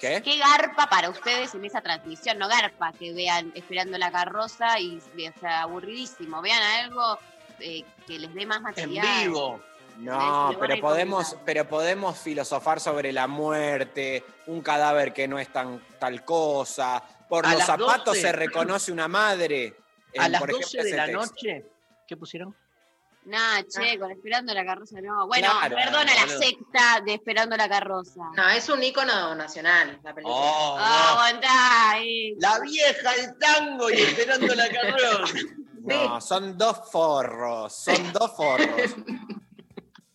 ¿Qué? ¿Qué garpa para ustedes en esa transmisión? No garpa que vean esperando la carroza y o sea, aburridísimo. Vean algo eh, que les dé más En material. vivo. No, pero podemos, pero podemos filosofar sobre la muerte, un cadáver que no es tan tal cosa. Por A los zapatos 12. se reconoce una madre. A en, las por 12 ejemplo, de la texto. noche. ¿Qué pusieron? Nah, che, con esperando la carroza no. Bueno, Claro, perdona la boludo. secta de esperando la carroza. No, es un ícono nacional la película. Oh, Ah, aguantá, eh. La vieja, el tango y esperando la carroza. No, son dos forros, son dos forros.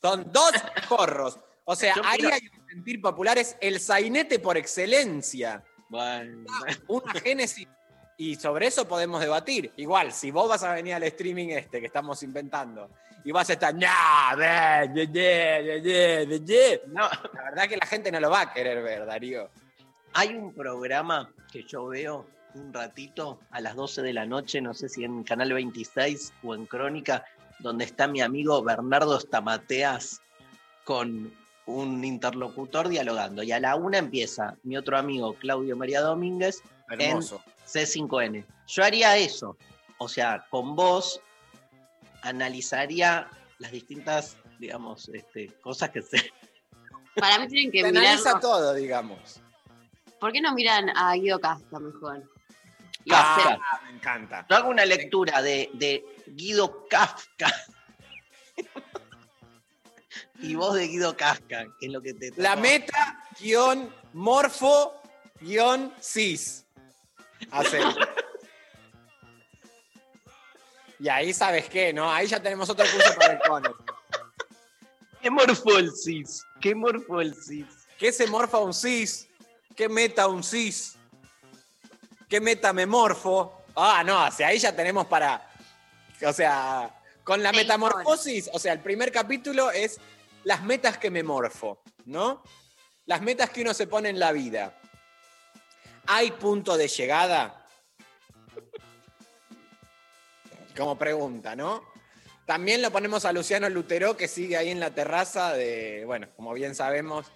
son dos forros. O sea, Yo ahí quiero- hay un sentir popular, es el sainete por excelencia. Bueno, Una génesis. Y sobre eso podemos debatir. Igual, si vos vas a venir al streaming este que estamos inventando y vas a estar, no, la verdad que la gente no lo va a querer ver, Darío. hay un programa que yo veo un ratito a las 12 de la noche, no sé si en Canal 26 o en Crónica, donde está mi amigo Bernardo Stamateas con un interlocutor dialogando. Y a la una empieza mi otro amigo Claudio María Domínguez Hermoso. C5N. Yo haría eso. O sea, con vos analizaría las distintas, digamos, este, cosas que se. Para mí tienen que Se analiza mirar. todo, digamos. ¿Por qué no miran a Guido Casca mejor? Y Ah, hacer- me encanta. Yo hago una lectura de, de Guido Kafka. y vos de Guido Kafka, que es lo que te. La meta, guion, morfo, guion, cis. Hacer. Y ahí sabes qué, ¿no? Ahí ya tenemos otro curso para el cono. ¿Qué morfó el cis? ¿Qué morfó el cis? ¿Qué se morfa un cis? ¿Qué meta un cis? ¿Qué meta me morfo? Ah, no, hacia ahí ya tenemos para. O sea, con la metamorfosis, o sea, el primer capítulo es las metas que me morfo, ¿no? Las metas que uno se pone en la vida. ¿Hay punto de llegada? como pregunta, ¿no? También lo ponemos a Luciano Lutero, que sigue ahí en la terraza de, bueno, como bien sabemos,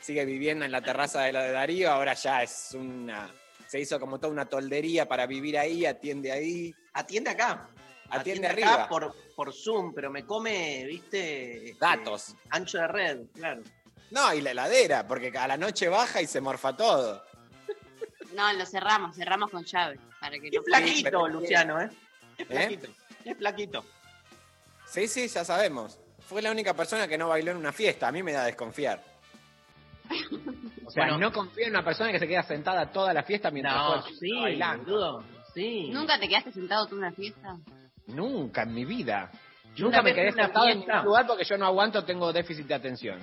sigue viviendo en la terraza de la de Darío, ahora ya es una, se hizo como toda una toldería para vivir ahí, atiende ahí. Atiende acá. Atiende acá arriba. por, por Zoom, pero me come, viste. este, Datos. Ancho de red, claro. No, y la heladera, porque a la noche baja y se morfa todo. No, lo cerramos, cerramos con llave. Para que Es no flaquito, Luciano, ¿eh? Es ¿Eh? flaquito. Es flaquito. Sí, sí, ya sabemos. Fue la única persona que no bailó en una fiesta. A mí me da desconfiar. O sea, Bueno. no confío en una persona que se queda sentada toda la fiesta mientras No, sí, bailando. Sí. ¿Nunca te quedaste sentado tú en una fiesta? Nunca en mi vida. Nunca una me quedé sentado en ningún lugar porque yo no aguanto, tengo déficit de atención.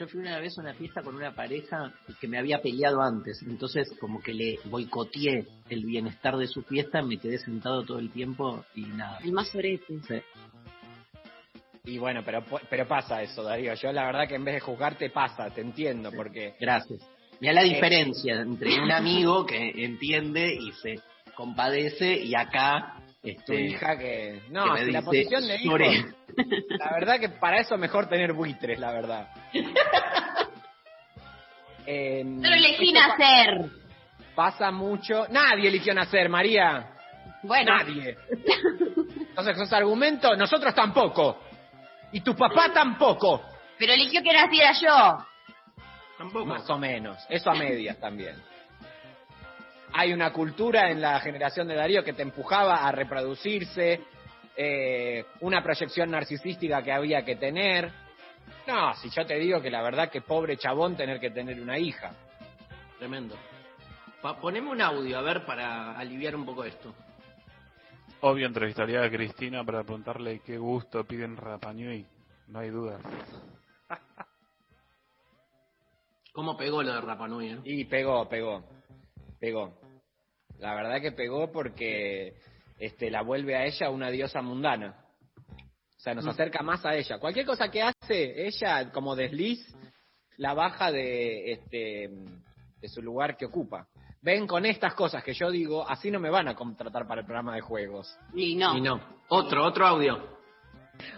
Yo fui una vez a una fiesta con una pareja que me había peleado antes, entonces como que le boicoteé el bienestar de su fiesta, me quedé sentado todo el tiempo y nada. El más sorete. Sí. Y bueno, pero, pero pasa eso, Darío. Yo la verdad que en vez de juzgarte pasa, te entiendo, porque Gracias. Mira la Eh. diferencia entre un amigo que entiende y se compadece y acá tu este, hija que... No, que si la posición de hijo... La verdad que para eso mejor tener buitres, la verdad. Em, Pero elegí pa- nacer. Pasa mucho. Nadie eligió nacer, María. Bueno, Nadie. Entonces, esos argumentos, nosotros tampoco. Y tu papá tampoco. pero eligió que naciera yo. Tampoco. Más o menos. Eso a medias también. Hay una cultura en la generación de Darío que te empujaba a reproducirse, eh, una proyección narcisística que había que tener. No, si yo te digo que la verdad que pobre chabón tener que tener una hija. Tremendo. Pa- poneme un audio, a ver, para aliviar un poco esto. Obvio entrevistaría a Cristina para preguntarle qué gusto piden Rapanui. No hay duda. ¿Cómo pegó lo de Rapanui? eh? Y pegó, pegó, pegó. La verdad que pegó porque este, la vuelve a ella una diosa mundana. O sea, nos Mm. acerca más a ella. Cualquier cosa que hace ella como desliz, la baja de, este, de su lugar que ocupa. Ven con estas cosas que yo digo, así no me van a contratar para el programa de juegos. Y no. Y no. Otro, otro audio.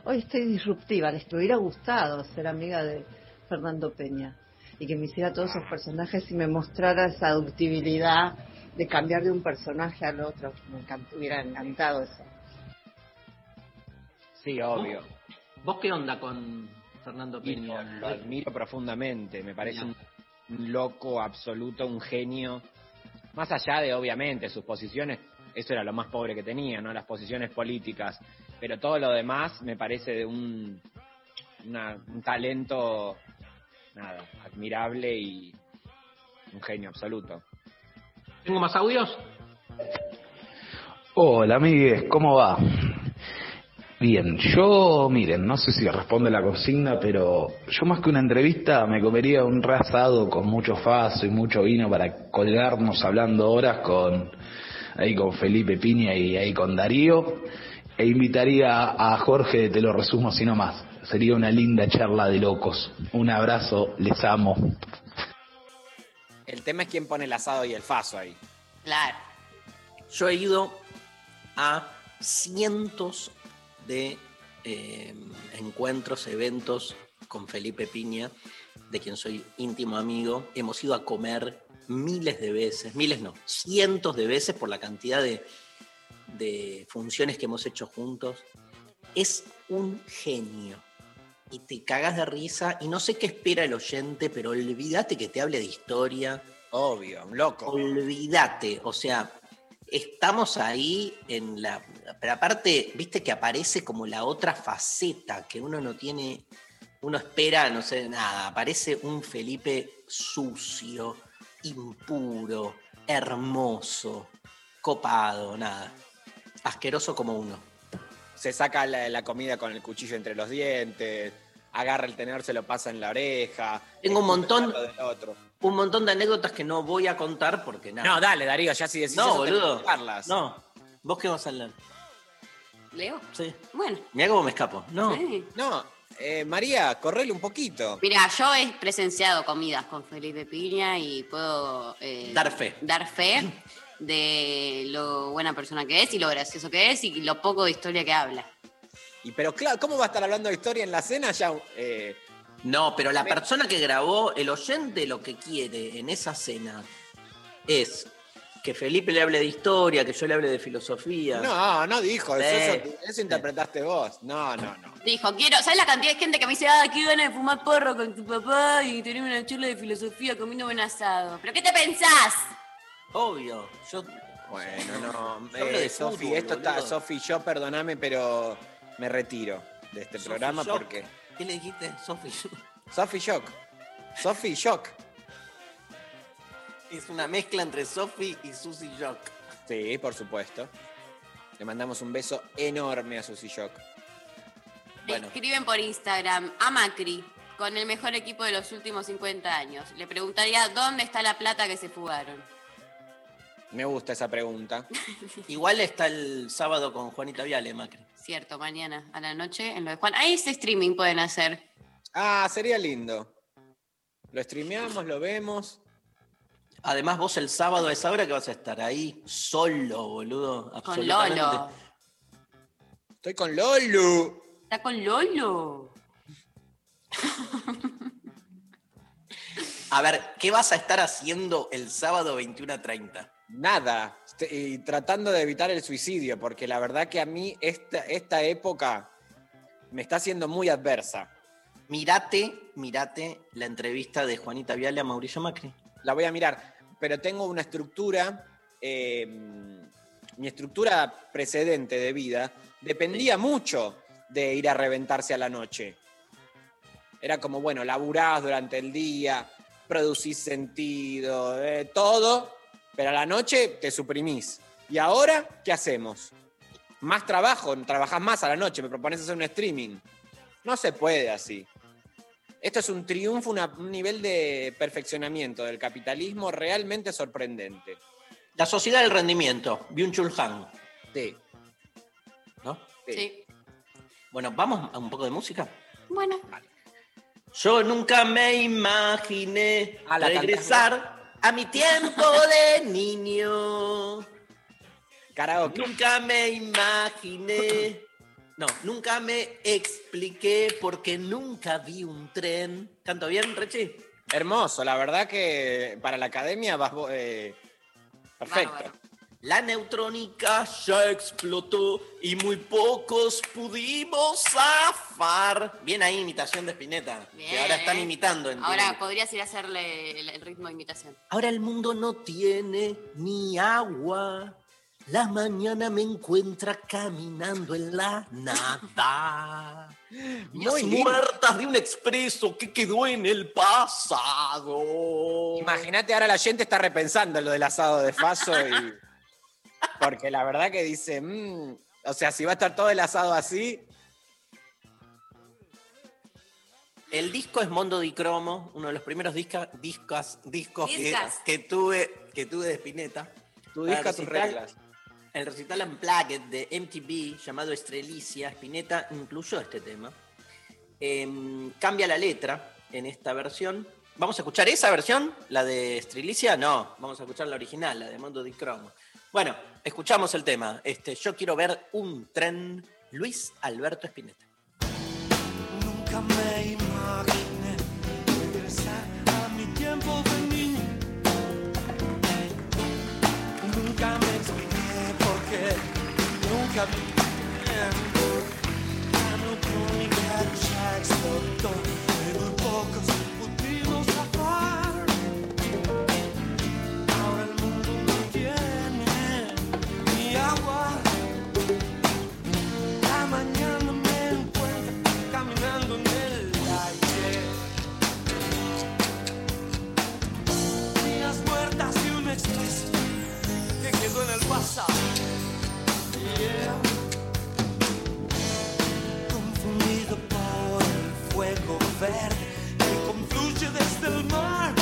Hoy estoy disruptiva, les hubiera gustado ser amiga de Fernando Peña y que me hiciera todos esos personajes y me mostrara esa ductibilidad de cambiar de un personaje al otro. Me encant- hubiera encantado eso. Sí, obvio. ¿Vos qué onda con Fernando Peña? lo, lo admiro profundamente, me parece un, un loco absoluto, un genio. Más allá de, obviamente, sus posiciones, eso era lo más pobre que tenía, ¿no? Las posiciones políticas. Pero todo lo demás me parece de un, una- un talento, nada, admirable y un genio absoluto. ¿Tengo más audios? Hola, amigues, ¿cómo va? Bien, yo, miren, no sé si responde la consigna, pero yo más que una entrevista me comería un rasado con mucho faso y mucho vino para colgarnos hablando horas con ahí con Felipe Piña y ahí con Darío e invitaría a Jorge, te lo resumo así nomás. Sería una linda charla de locos. Un abrazo, les amo. El tema es quién pone el asado y el faso ahí. Claro. Yo he ido a cientos de eh, encuentros, eventos con Felipe Piña, de quien soy íntimo amigo. Hemos ido a comer miles de veces, miles no, cientos de veces por la cantidad de, de funciones que hemos hecho juntos. Es un genio. Y te cagas de risa y no sé qué espera el oyente, pero olvídate que te hable de historia. Obvio, un loco. Olvídate, o sea, estamos ahí en la... Pero aparte, viste que aparece como la otra faceta que uno no tiene, uno espera, no sé, nada, aparece un Felipe sucio, impuro, hermoso, copado, nada, asqueroso como uno. Se saca la, la comida con el cuchillo entre los dientes, agarra el tenedor, se lo pasa en la oreja. Tengo un montón, del otro. un montón de anécdotas que no voy a contar porque nada. No, dale, Darío, ya si decís No, eso, boludo. contarlas. No, vos qué vas a hablar. ¿Leo? Sí. Bueno. Mira cómo me escapo. No. sí. No, eh, María, correle un poquito. Mira, yo he presenciado comidas con Felipe Piña y puedo eh, Dar fe. dar fe de lo buena persona que es y lo gracioso que es y lo poco de historia que habla. Y pero claro, ¿cómo va a estar hablando de historia en la cena ya? eh, No, pero la persona que grabó, el oyente lo que quiere en esa cena es que Felipe le hable de historia, que yo le hable de filosofía. no, no dijo, eso, Sí. eso- eso interpretaste vos. No, no, no. Dijo, quiero, ¿sabes la cantidad de gente que me dice, ah, qué ganas de fumar porro con tu papá y tener una charla de filosofía comiendo buen asado? ¿Pero qué te pensás? Obvio. Yo, Bueno, no. Eh, Sofi, esto está. Sofi, yo perdoname, pero me retiro de este programa Shock. porque. ¿Qué le dijiste, Sofi? Sofi Shock. Sofi Shock. Es una mezcla entre Sofi y Susy Jock. Sí, por supuesto. Le mandamos un beso enorme a Susi Shock. Bueno. Escriben por Instagram a Macri, con el mejor equipo de los últimos 50 años. Le preguntaría, ¿dónde está la plata que se fugaron? Me gusta esa pregunta. Igual está el sábado con Juanita Viale, Macri. Cierto, mañana a la noche en lo de Juan. Ahí ese streaming pueden hacer. Ah, sería lindo. Lo streameamos, lo vemos. Además, vos el sábado a esa hora que vas a estar ahí solo, boludo. Con. Lolo. Estoy con Lolu. Está con Lolo. A ver, ¿qué vas a estar haciendo el sábado 21 a 30? Nada. Este- Y tratando de evitar el suicidio, porque la verdad que a mí esta, esta época me está siendo muy adversa. Mirate, mirate la entrevista de Juanita Viale a Mauricio Macri. La voy a mirar, pero tengo una estructura, eh, mi estructura precedente de vida dependía mucho de ir a reventarse a la noche. Era como, bueno, laburás durante el día, producís sentido, eh, todo, pero a la noche te suprimís. ¿Y ahora qué hacemos? Más trabajo, trabajás más a la noche, me propones hacer un streaming. No se puede así. Esto es un triunfo, una- un nivel de perfeccionamiento del capitalismo realmente sorprendente. La sociedad del rendimiento, Byung-Chul Han. Sí. ¿No? Sí. Bueno, vamos a un poco de música. Bueno. Yo nunca me imaginé Ah, la regresar a mi tiempo de niño. Karaoke. Nunca me imaginé. No, nunca me expliqué porque nunca vi un tren. ¿Canto bien, Rechi? Hermoso, la verdad que para la academia vas eh, perfecto. Bárbaro. La neutrónica ya explotó y muy pocos pudimos zafar. Bien ahí, imitación de Spinetta. Que ahora están imitando. entiendo. Ahora podrías ir a hacerle el, el ritmo de imitación. Ahora el mundo no tiene ni agua. La mañana me encuentra caminando en la nada. Muy muertas de un expreso que quedó en el pasado. Imagínate, ahora la gente está repensando lo del asado de Faso y. Porque la verdad que dice, mm, o sea, si va a estar todo el asado así, El disco es Mondo di Cromo, uno de los primeros disca- discos, discos que, Discas. que tuve, que tuve de Spinetta. tú Para discas tus recital- reglas. El recital Unplugged de MTV llamado Estrelicia, Spinetta incluyó este tema. Em, cambia la letra en esta versión. ¿Vamos a escuchar esa versión? ¿La de Estrelicia? No, vamos a escuchar la original, la de Mondo di Cromo. Bueno, escuchamos el tema. Este, yo quiero ver un tren. Luis Alberto Spinetta. Nunca me imaginé regresar a mi tiempo de niño. Nunca me expliqué por qué. Nunca vi bien. La neutrónica ya explotó. Confundido por el fuego verde que confluye desde el mar.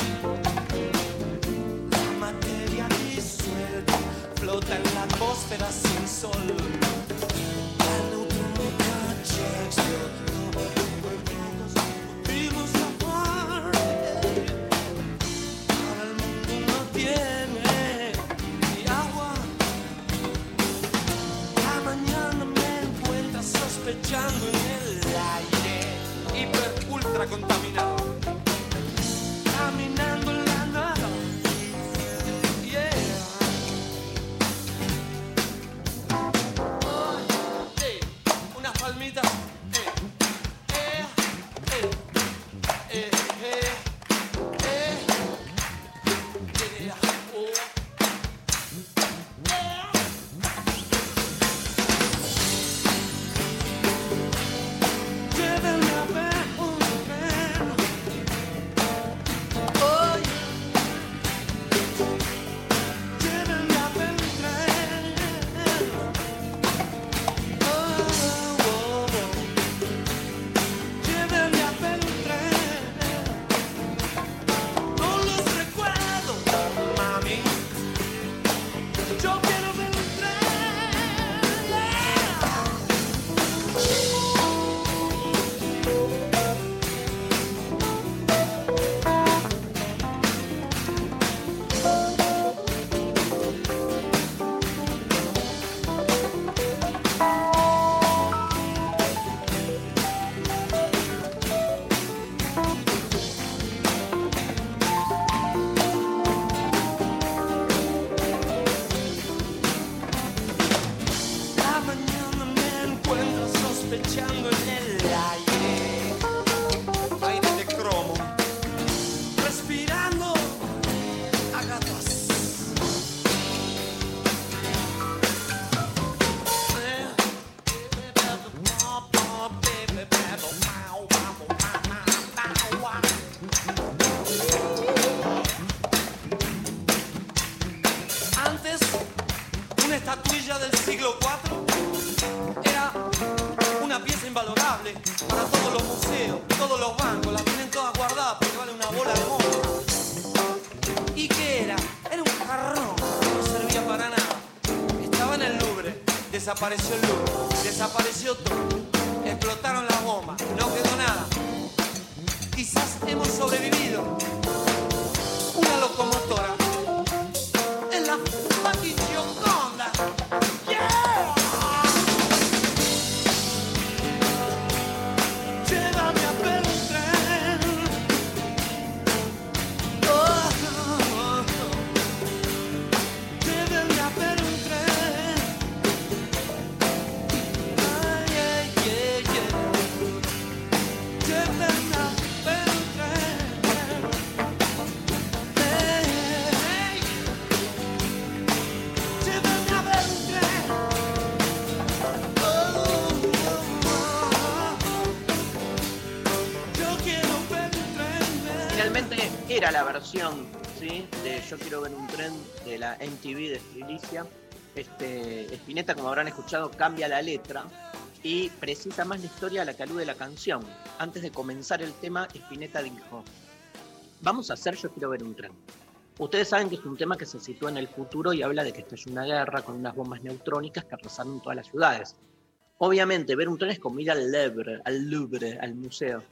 La materia disuelta flota en la atmósfera sin sol. La neutrónica ya contaminado. Versión ¿sí? de Yo quiero ver un tren de la MTV de Felicia. Este, Spinetta, como habrán escuchado, cambia la letra y precisa más la historia a la que alude la canción. Antes de comenzar el tema, Spinetta dijo, vamos a hacer Yo quiero ver un tren. Ustedes saben que es un tema que se sitúa en el futuro y habla de que estalla una guerra con unas bombas neutrónicas que arrasaron todas las ciudades. Obviamente, ver un tren es como ir al Louvre, al Louvre, al museo.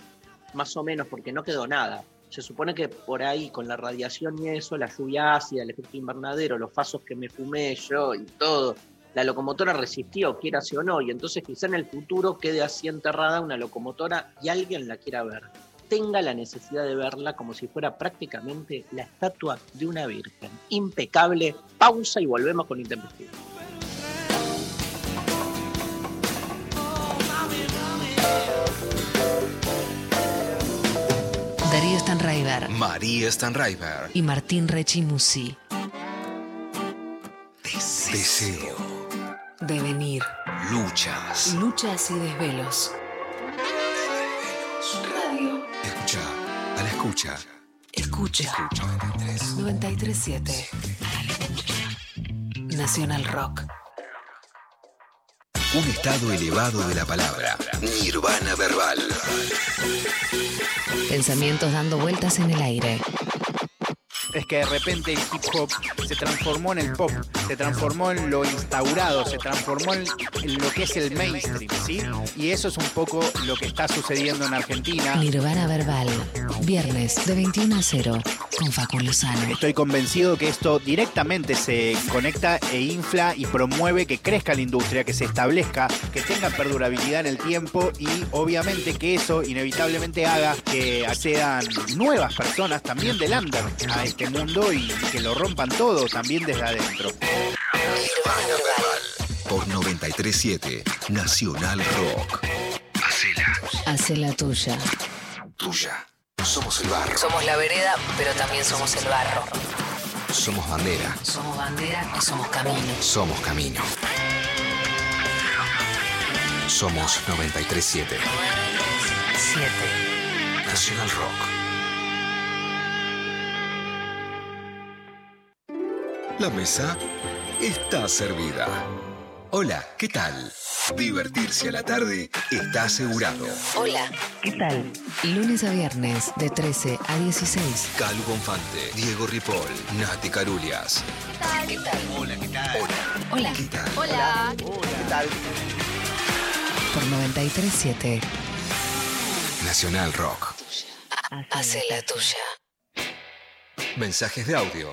Más o menos, porque no quedó nada. Se supone que por ahí, con la radiación y eso, la lluvia ácida, el efecto invernadero, los pasos que me fumé yo y todo, la locomotora resistió, quiera o no, y entonces quizá en el futuro quede así enterrada una locomotora y alguien la quiera ver. Tenga la necesidad de verla como si fuera prácticamente la estatua de una virgen. Impecable. Pausa y volvemos con Intempestivo. Darío Stanraiver María Stanraiver. y Martín Rechimusi. Deseo. Devenir. Luchas. Luchas y desvelos. Radio. Escucha. A la escucha. Escucha. 937. Nacional Rock. Un estado elevado de la palabra. Nirvana verbal. Pensamientos dando vueltas en el aire. es que de repente el hip hop se transformó en el pop, se transformó en lo instaurado, se transformó en, en lo que es el mainstream, ¿sí? Y eso es un poco lo que está sucediendo en Argentina. Nirvana Verbal. Viernes de 21 a 0 con Facu Lozano. Estoy convencido que esto directamente se conecta e infla y promueve que crezca la industria, que se establezca, que tenga perdurabilidad en el tiempo y obviamente que eso inevitablemente haga que accedan nuevas personas también del under a este mundo y que lo rompan todo también desde adentro. Por 937 Nacional Rock. Hacela Hace la tuya. tuya. Somos el barro. Somos la vereda, pero también somos el barro. Somos bandera. Somos bandera y somos camino. Somos camino. Somos 937. 7. Nacional Rock. La mesa está servida. Hola, ¿qué tal? Divertirse a la tarde está asegurado. Hola, ¿qué tal? Lunes a viernes de 13 a 16. Calu Bonfante, Diego Ripoll, Nati Carulias. ¿Qué tal? Hola, ¿qué tal? Hola. ¿Qué tal? Hola. ¿Qué tal? Por 937. Nacional Rock. Hace la tuya. Mensajes de audio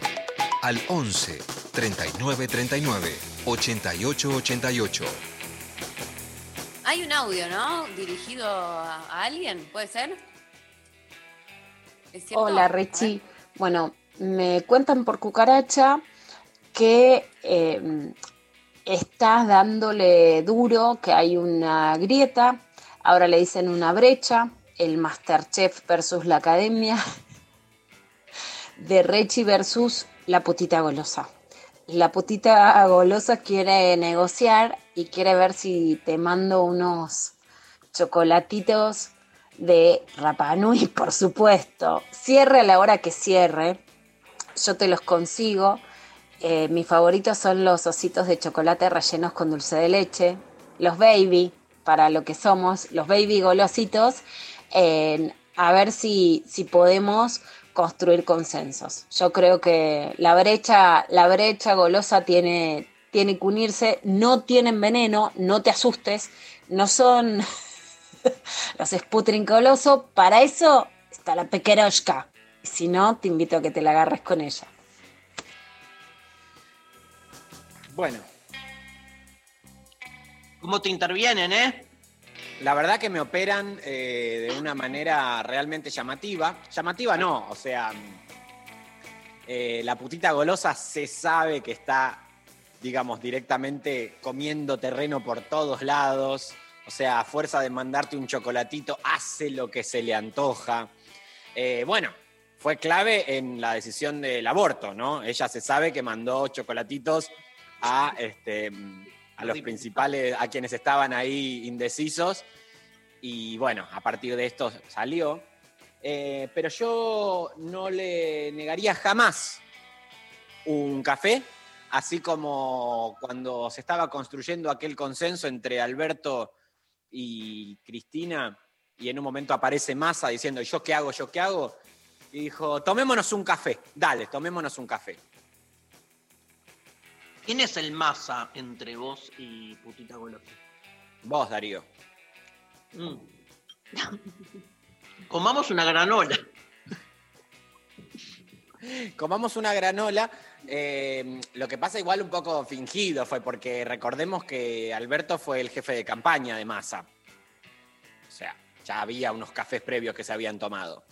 al 11 39 39 88 88. Hay un audio, ¿no? Dirigido a, alguien, ¿puede ser? Hola Richie. Bueno, me cuentan por cucaracha que eh, estás dándole duro, que hay una grieta, ahora le dicen una brecha, el Masterchef versus la academia, de Richie versus la putita golosa. La putita golosa quiere negociar y quiere ver si te mando unos chocolatitos de Rapanui, por supuesto. Cierre a la hora que cierre. Yo te los consigo. Eh, mis favoritos son los ositos de chocolate rellenos con dulce de leche. Los baby, para lo que somos, los baby golositos. A ver si, si podemos construir consensos. Yo creo que la brecha, la brecha golosa tiene, tiene que unirse, no tienen veneno, no te asustes, no son los Sputnik goloso, para eso está la pequeroshka. Si no, te invito a que te la agarres con ella. Bueno, ¿Cómo te intervienen, eh? La verdad que me operan eh, de una manera realmente llamativa. Llamativa no, o sea, eh, la putita golosa se sabe que está, digamos, directamente comiendo terreno por todos lados. O sea, a fuerza de mandarte un chocolatito, hace lo que se le antoja. Eh, bueno, fue clave en la decisión del aborto, ¿no? Ella se sabe que mandó chocolatitos a, este, a los principales, a quienes estaban ahí indecisos. Y bueno, a partir de esto salió. Eh, pero yo no le negaría jamás un café, así como cuando se estaba construyendo aquel consenso entre Alberto y Cristina, y en un momento aparece Massa diciendo, ¿yo qué hago? ¿Yo qué hago? Y dijo, tomémonos un café, dale, tomémonos un café. ¿Quién es el masa entre vos y Putita Golosa? Vos, Darío. Mm. Comamos una granola. Comamos una granola. eh, lo que pasa igual un poco fingido fue porque recordemos que Alberto fue el jefe de campaña de Massa. O sea, ya había unos cafés previos que se habían tomado.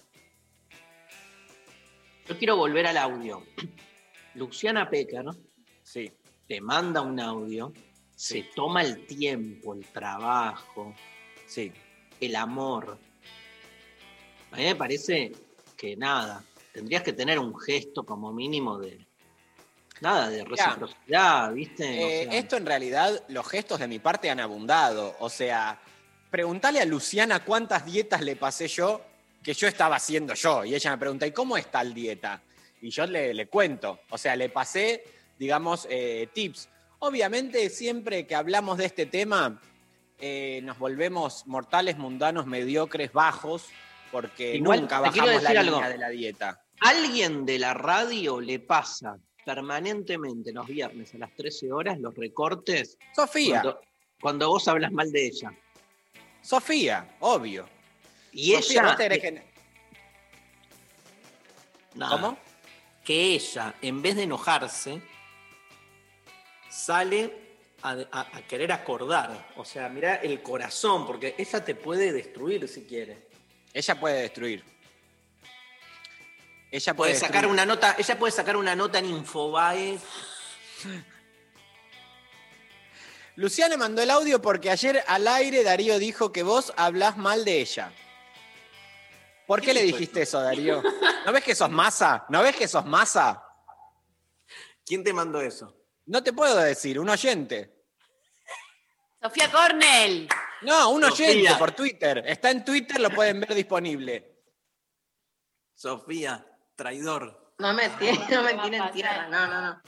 Yo quiero volver al audio. Luciana Peca, ¿no? Sí. Te manda un audio, se toma el tiempo, el trabajo, Sí. el amor. A mí me parece que nada, tendrías que tener un gesto como mínimo de nada, de reciprocidad, ¿viste? O Eh, sea, esto en realidad, los gestos de mi parte han abundado. O sea, preguntale a Luciana cuántas dietas le pasé yo que yo estaba haciendo yo. Y ella me pregunta, ¿y cómo es tal dieta? Y yo le, le cuento. O sea, le pasé, digamos, eh, tips. Obviamente, siempre que hablamos de este tema, eh, nos volvemos mortales, mundanos, mediocres, bajos, porque Igual, nunca bajamos la línea algo. de la dieta. alguien de la radio le pasa permanentemente los viernes a las 13 horas los recortes. Sofía. Cuando, cuando vos hablas mal de ella. Sofía, obvio. Y Sofía, ella. ¿vos te crees que- Nada. ¿Cómo? Que ella, en vez de enojarse, sale a, a- a querer acordar. O sea, mira el corazón, porque ella te puede destruir si quiere. Ella puede destruir. Ella Puede puede sacar destruir. una nota, ella puede sacar una nota en Infobae. Luciana mandó el audio porque ayer al aire Darío dijo que vos hablás mal de ella. ¿Por qué le dijiste eso, Darío? ¿No ves que sos masa? ¿No ves que sos masa? ¿Quién te mandó eso? No te puedo decir, un oyente. Sofía Cornell. No, un Sofía. oyente por Twitter. Está en Twitter, lo pueden ver disponible. Sofía, traidor. No me tiene, no me tiene en tierra, no, no, no.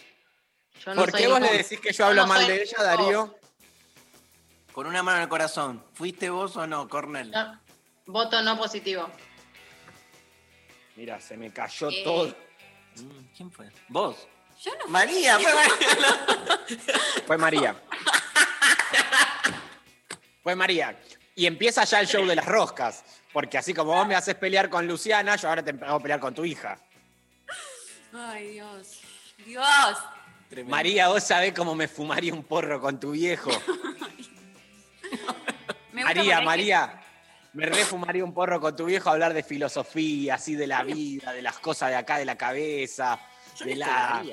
Yo no ¿Por soy qué vos le decís que yo hablo no mal de ella, Darío? Con una mano en el corazón. ¿Fuiste vos o no, Cornel? No, voto no positivo. Mira, se me cayó Eh, todo. Mm, ¿Quién fue? ¿Vos? Yo no María, fue María. Fue María. Fue María. Y empieza ya el show de las roscas. Porque así como vos me haces pelear con Luciana, yo ahora te hago pelear con tu hija. Ay, Dios. Dios. Tremendo. María, vos sabés cómo me fumaría un porro con tu viejo. María, María. Me refumaría un porro con tu viejo a hablar de filosofía, así de la vida, de las cosas de acá de la cabeza, Yo de la.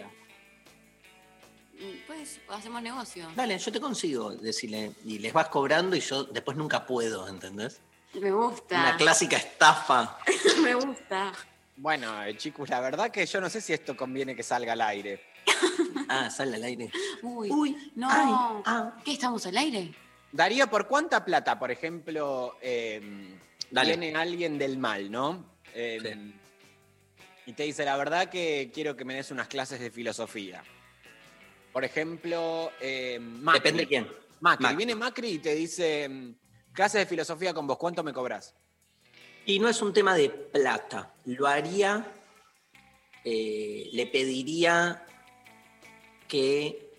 Pues hacemos negocio. Dale, yo te consigo decirle. Y les vas cobrando y yo después nunca puedo, ¿entendés? Me gusta. Una clásica estafa. Me gusta. Bueno, eh, chicos, la verdad que yo no sé si esto conviene que salga al aire. Ah, sale al aire. Uy, Uy, no. ay, ah. ¿Qué estamos al aire? Darío, ¿por cuánta plata, por ejemplo, eh, Dale. viene alguien del mal, ¿no? Eh, Y te dice, la verdad que quiero que me des unas clases de filosofía. Por ejemplo, eh, Macri. Depende de quién. Macri. Macri. Viene Macri y te dice, mm, clases de filosofía con vos, ¿cuánto me cobras? Y no es un tema de plata. Lo haría, eh, le pediría que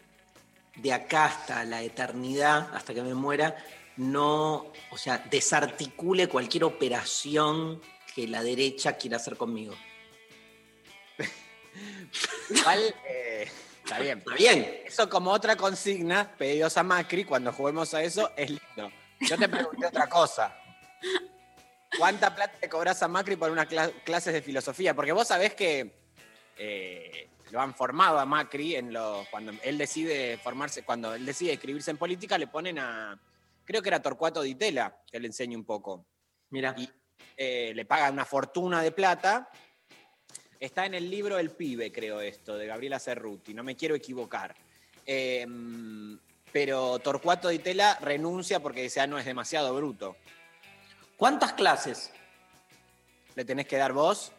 de acá hasta la eternidad, hasta que me muera, no, o sea, desarticule cualquier operación que la derecha quiera hacer conmigo. Eh, está bien. Está bien. Eso como otra consigna, pedidos a Macri, cuando juguemos a eso, es lindo. Yo te pregunté otra cosa. ¿Cuánta plata te cobras a Macri por unas cla- clases de filosofía? Porque vos sabés que eh, lo han formado a Macri en los, cuando él decide formarse, cuando él decide escribirse en política, le ponen a, creo que era Torcuato Di Tella, que le enseña un poco. Mira. Y eh, le pagan una fortuna de plata. Está en el libro El Pibe, creo esto, de Gabriela Cerruti, no me quiero equivocar. Eh, pero Torcuato Di Tella renuncia porque dice, ah, no es demasiado bruto. ¿Cuántas clases? ¿Le tenés que dar vos?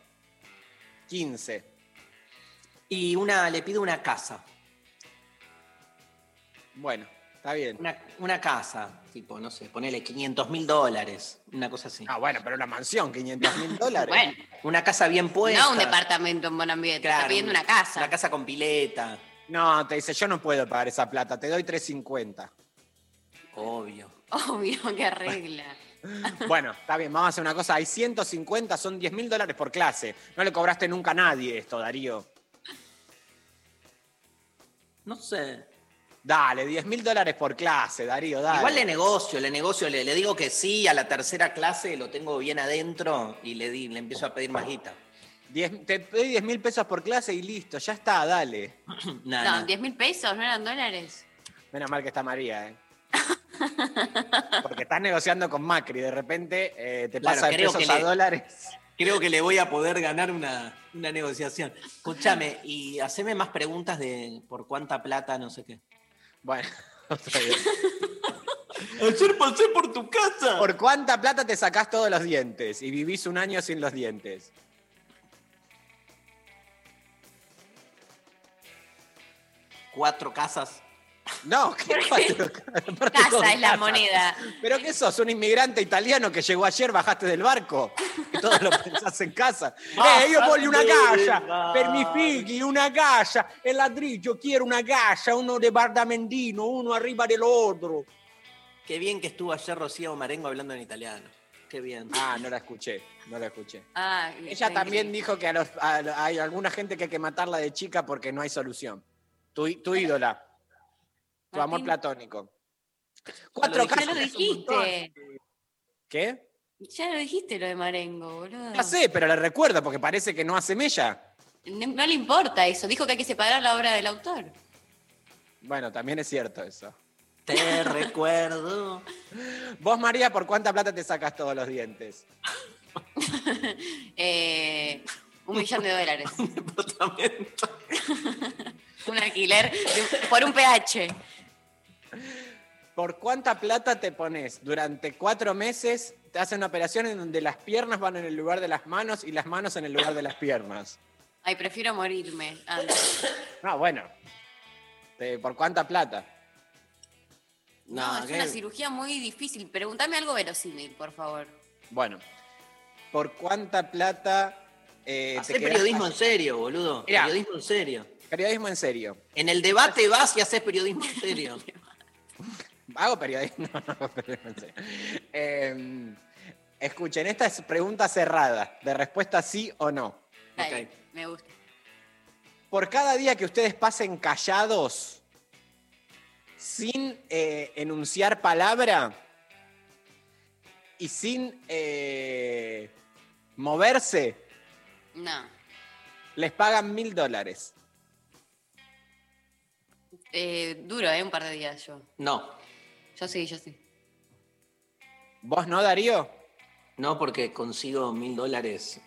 15. Y una, le pido una casa. Bueno, está bien. Una, una casa, tipo, no sé, ponele 500 mil dólares, una cosa así. Ah, bueno, pero una mansión, 500 mil dólares. Bueno, Una casa bien puesta. no un departamento en buen ambiente. Claro, está pidiendo una casa. Una casa con pileta. No, te dice, yo no puedo pagar esa plata, te doy 350. Obvio. Obvio que arregla. Bueno, está bien, vamos a hacer una cosa. Hay 150, son 10 mil dólares por clase. No le cobraste nunca a nadie esto, Darío. No sé. Dale, 10 mil dólares por clase, Darío, dale. Igual le negocio, le negocio, le, le digo que sí, a la tercera clase lo tengo bien adentro y le, di, le empiezo a pedir más guita. 10 te doy 10 mil pesos por clase y listo, ya está, dale. No, 10 mil pesos, no eran dólares. Menos mal que está María, ¿eh? Porque estás negociando con Macri, de repente eh, te Claro, pasa de pesos que a le- dólares. Creo que le voy a poder ganar una, una negociación. Escúchame, y haceme más preguntas de por cuánta plata, no sé qué. Bueno, está bien. Ayer pasé por tu casa. ¿Por cuánta plata te sacás todos los dientes y vivís un año sin los dientes? Cuatro casas. No, ¿qué Casa es la moneda. ¿Pero qué sos? ¿Un inmigrante italiano que llegó ayer, bajaste del barco? Que todos lo pensás en casa. ¡Eh, io voglio una casa! Per mi figli, una casa! El ladrillo, quiero una casa, uno de bardamentino, uno arriba del otro. Qué bien que estuvo ayer Rocío Marengo hablando en italiano. Qué bien. Ah, no la escuché, no la escuché. Ah, Ella también increíble. dijo que a los- a- hay alguna gente que hay que matarla de chica porque no hay solución. Tu, tu ídola, tu amor platónico. Ya Cuatro lo casas. dijiste. ¿Qué? Ya lo dijiste lo de Marengo, boludo. Ya sé, pero le recuerdo porque parece que no hace mella. No, no le importa eso. Dijo que hay que separar la obra del autor. Bueno, también es cierto eso. Te recuerdo. Vos, María, ¿por cuánta plata te sacas todos los dientes? Eh, un millón de dólares. Un alquiler de- por un PH. ¿Por cuánta plata te pones? Durante cuatro meses te hacen una operación en donde las piernas van en el lugar de las manos y las manos en el lugar de las piernas. Ay, prefiero morirme antes. No, bueno. Eh, ¿Por cuánta plata? No, es una cirugía muy difícil. Pregúntame algo verosímil, por favor. Bueno. ¿Por cuánta plata eh, Hacé periodismo en serio, boludo. Mirá. Periodismo en serio. Periodismo en serio. En el debate vas y haces periodismo en serio. Hago periodismo. No, no periodismo. Eh, escuchen, esta es pregunta cerrada, de respuesta sí o no. Me gusta. Por cada día que ustedes pasen callados, sin eh, enunciar palabra y sin eh, moverse, No. les pagan mil dólares. Eh, duro, ¿eh? Un par de días yo. No, Yo sí, yo sí. ¿Vos no, Darío? no porque consigo mil dólares,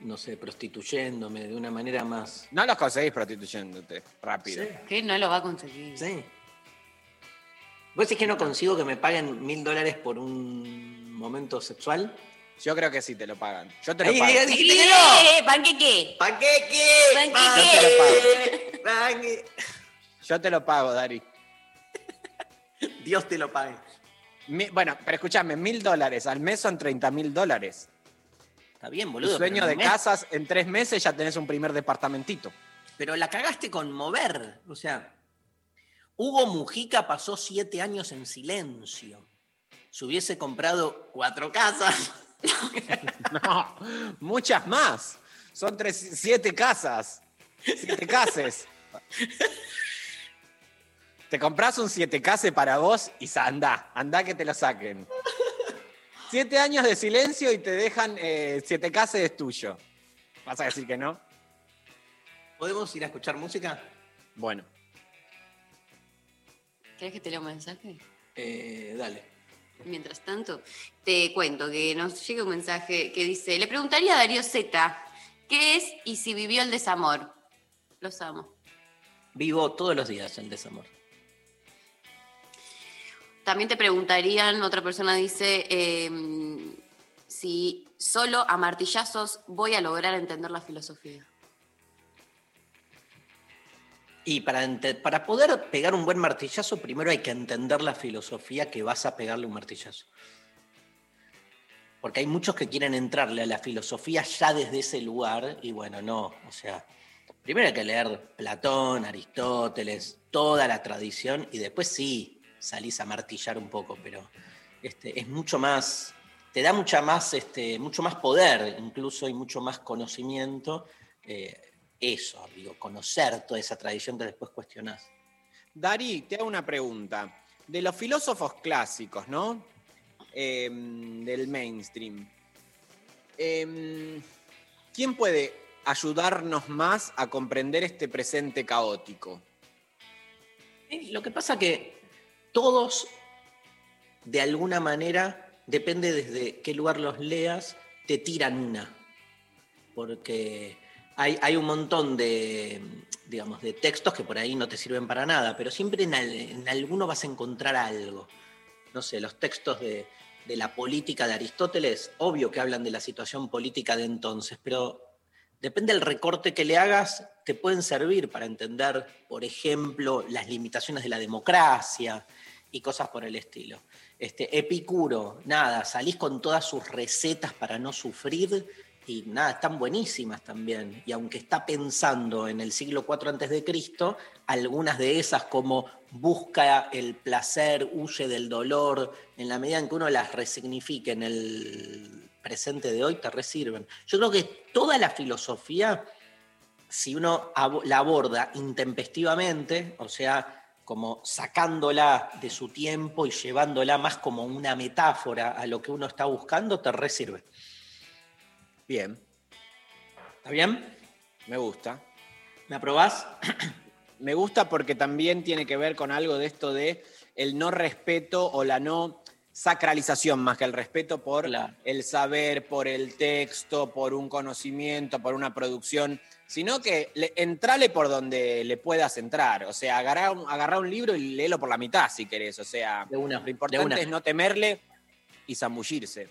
no sé, prostituyéndome de una manera más. No los conseguís prostituyéndote rápido. ¿Qué? No lo va a conseguir. Sí. ¿Vos decís que no consigo que me paguen mil dólares por un momento sexual? Yo creo que sí te lo pagan. Yo te lo pago. diga, dijiste que no. ¡Eh! ¿Panqueque? ¡Panqueque! ¡Panqueque! Yo te lo pago, Dari. Dios te lo pague. Mi- bueno, pero escúchame, mil dólares al mes son 30 mil dólares. Está bien, Tu boludo. sueño de mes- casas, en tres meses ya tenés un primer departamentito. Pero la cagaste con mover. O sea, Hugo Mujica pasó siete años en silencio. Si hubiese comprado cuatro casas. No, muchas más. Son tres, siete casas. Siete cases. Te compras un siete case para vos y andá, andá que te lo saquen. Siete años de silencio y te dejan eh, siete cases es tuyo. ¿Vas a decir que no? ¿Podemos ir a escuchar música? Bueno. ¿Querés que te lea un mensaje? Eh, dale. Mientras tanto, te cuento que nos llega un mensaje que dice, le preguntaría a Darío Z, ¿qué es y si vivió el desamor? Los amo. Vivo todos los días el desamor. También te preguntarían, otra persona dice, em, si solo a martillazos voy a lograr entender la filosofía. Y para, para poder pegar un buen martillazo, primero hay que entender la filosofía que vas a pegarle un martillazo. Porque hay muchos que quieren entrarle a la filosofía ya desde ese lugar, y bueno, no. O sea, primero hay que leer Platón, Aristóteles, toda la tradición, y después sí salís a martillar un poco, pero este, es mucho más, te da mucha más, este, mucho más poder, incluso, y mucho más conocimiento. eh, eso, digo, conocer toda esa tradición que después cuestionás. Dari, te hago una pregunta. De los filósofos clásicos, ¿no? Em, del mainstream. em, ¿Quién puede ayudarnos más a comprender este presente caótico? Eh, Lo que pasa que todos, de alguna manera, depende desde qué lugar los leas, te tiran una. Porque hay, hay un montón de, digamos, de textos que por ahí no te sirven para nada, pero siempre en, al- en alguno vas a encontrar algo. No sé, los textos de, de la política de Aristóteles, obvio que hablan de la situación política de entonces, pero depende del recorte que le hagas, te pueden servir para entender, por ejemplo, las limitaciones de la democracia y cosas por el estilo. Este, Epicuro, nada, salís con todas sus recetas para no sufrir y nada, están buenísimas también. Y aunque está pensando en el siglo IV antes de Cristo, algunas de esas como busca el placer, huye del dolor, en la medida en que uno las resignifique en el presente de hoy, te resirven. Yo creo que toda la filosofía, si uno la aborda intempestivamente, o sea, como sacándola de su tiempo y llevándola más como una metáfora a lo que uno está buscando, te resirve. Bien, ¿Está bien? me gusta. ¿Me aprobás? Me gusta porque también tiene que ver con algo de esto de el no respeto o la no sacralización más que el respeto por Claro. el saber, por el texto, por un conocimiento, por una producción, sino que le, entrale por donde le puedas entrar. O sea, agarrá un, agarrá un libro y léelo por la mitad si querés. O sea, De una, lo de importante una. es no temerle y zambullirse.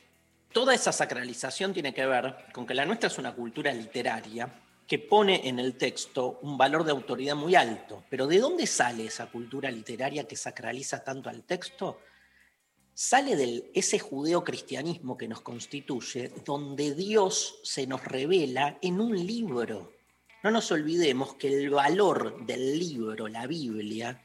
Toda esa sacralización tiene que ver con que la nuestra es una cultura literaria que pone en el texto un valor de autoridad muy alto. Pero ¿de dónde sale esa cultura literaria que sacraliza tanto al texto? Sale de ese judeocristianismo que nos constituye, donde Dios se nos revela en un libro. No nos olvidemos que el valor del libro, la Biblia,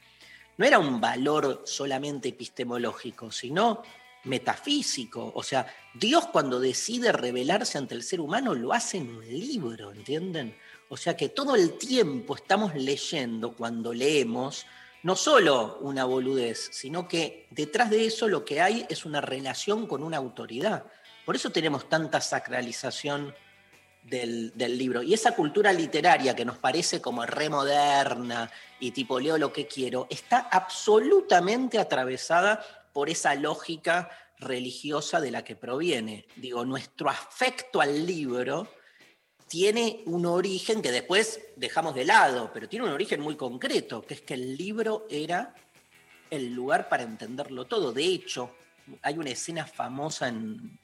no era un valor solamente epistemológico, sino metafísico. O sea, Dios cuando decide revelarse ante el ser humano lo hace en un libro, ¿entienden? O sea que todo el tiempo estamos leyendo cuando leemos no solo una boludez, sino que detrás de eso lo que hay es una relación con una autoridad. Por eso tenemos tanta sacralización del, libro. Y esa cultura literaria que nos parece como remoderna y tipo leo lo que quiero, está absolutamente atravesada por esa lógica religiosa de la que proviene. Digo, nuestro afecto al libro tiene un origen que después dejamos de lado, pero tiene un origen muy concreto, que es que el libro era el lugar para entenderlo todo. De hecho, hay una escena famosa en,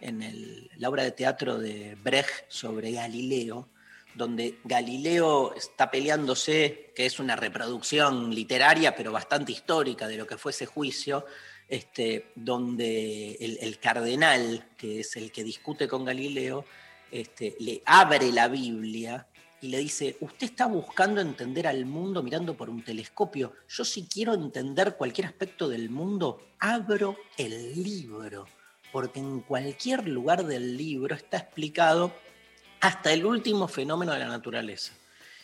en el- la obra de teatro de Brecht sobre Galileo, donde Galileo está peleándose, que es una reproducción literaria, pero bastante histórica de lo que fue ese juicio, este, donde el, cardenal, que es el que discute con Galileo, este, le abre la Biblia y le dice, usted está buscando entender al mundo mirando por un telescopio. Yo si quiero entender cualquier aspecto del mundo, abro el libro, porque en cualquier lugar del libro está explicado hasta el último fenómeno de la naturaleza.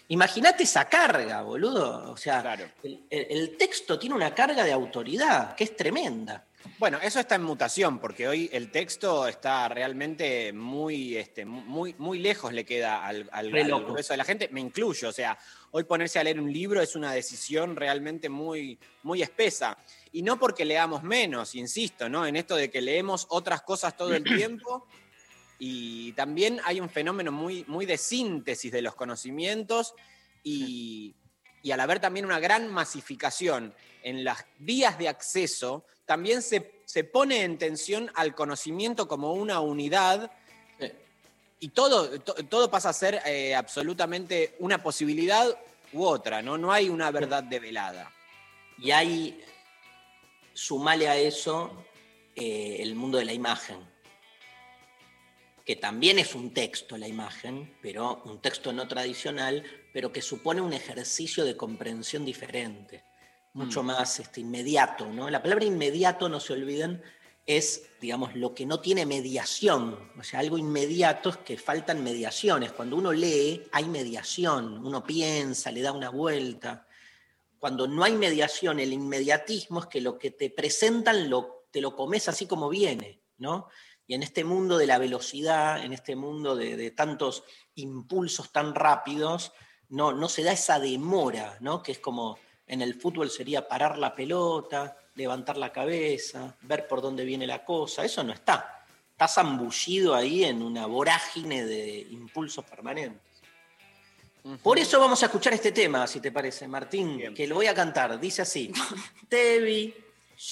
Imagínate esa carga, boludo. O sea, el, el- el texto tiene una carga de autoridad que es tremenda. Bueno, eso está en mutación, porque hoy el texto está realmente muy, este, muy, muy lejos le queda al, al, grueso de la gente, me incluyo. O sea, hoy ponerse a leer un libro es una decisión realmente muy, muy espesa. Y no porque leamos menos, insisto, ¿no? En esto de que leemos otras cosas todo el tiempo. Y también hay un fenómeno muy, muy de síntesis de los conocimientos y, y al haber también una gran masificación en las vías de acceso, también se, se pone en tensión al conocimiento como una unidad y todo, to- todo pasa a ser eh, absolutamente una posibilidad u otra, ¿no? No hay una verdad develada. Y hay, sumale a eso eh, el mundo de la imagen, que también es un texto la imagen, pero un texto no tradicional, pero que supone un ejercicio de comprensión diferente, mucho Mm. más este, inmediato. ¿no? La palabra inmediato, no se olviden, es, digamos, lo que no tiene mediación. O sea, algo inmediato es que faltan mediaciones. Cuando uno lee, hay mediación. Uno piensa, le da una vuelta. Cuando no hay mediación, el inmediatismo es que lo que te presentan te lo comes así como viene, ¿no? Y en este mundo de la velocidad, en este mundo de, tantos impulsos tan rápidos, no, se da esa demora, ¿no? Que es como en el fútbol sería parar la pelota, levantar la cabeza, ver por dónde viene la cosa. Eso no está. Estás zambullido ahí en una vorágine de impulsos permanentes. Por eso vamos a escuchar este tema, si te parece, Martín, que lo voy a cantar. Dice así: Te vi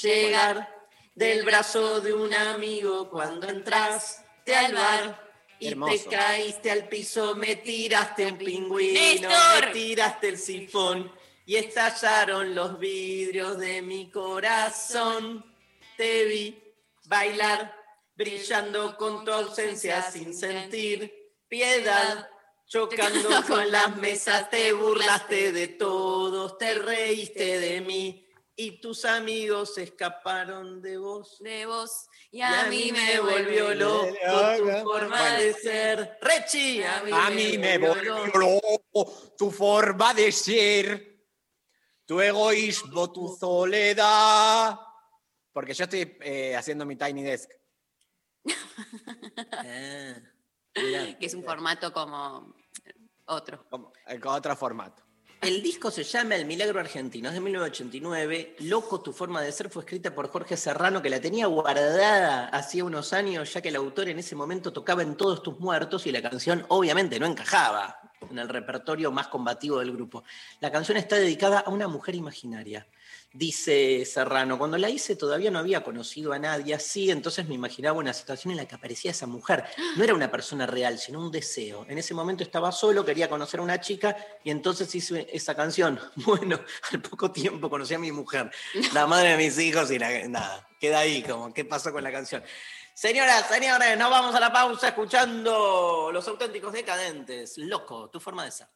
llegar del brazo de un amigo cuando entraste al bar y Hermoso. te caíste al piso, me tiraste un pingüino, ¡Néstor! me tiraste el sifón y estallaron los vidrios de mi corazón. Te vi bailar, brillando con tu ausencia sin sentir piedad. Chocando con las mesas, te burlaste de todos, te reíste de mí y tus amigos escaparon de vos. De vos. Y Y a mí me volvió loco tu forma Bueno. de ser. Rechi, a mí, A mí me volvió loco tu forma de ser, tu egoísmo, tu soledad. Porque yo estoy eh, haciendo mi Tiny Desk. que es un formato como otro. Como- eh, otro formato. El disco se llama El Milagro Argentino, es de 1989. Loco, tu forma de ser fue escrita por Jorge Serrano, que la tenía guardada hacía unos años, ya que el autor en ese momento tocaba en Todos tus muertos y la canción obviamente no encajaba en el repertorio más combativo del grupo. La canción está dedicada a una mujer imaginaria. Dice Serrano, cuando la hice todavía no había conocido a nadie así, entonces me imaginaba una situación en la que aparecía esa mujer. No era una persona real, sino un deseo. En ese momento estaba solo, quería conocer a una chica y entonces hice esa canción. Bueno, al poco tiempo conocí a mi mujer, la madre de mis hijos y la- nada, queda ahí como, ¿qué pasó con la canción? Señoras, señores, nos vamos a la pausa escuchando Los auténticos decadentes. Loco, tu forma de ser.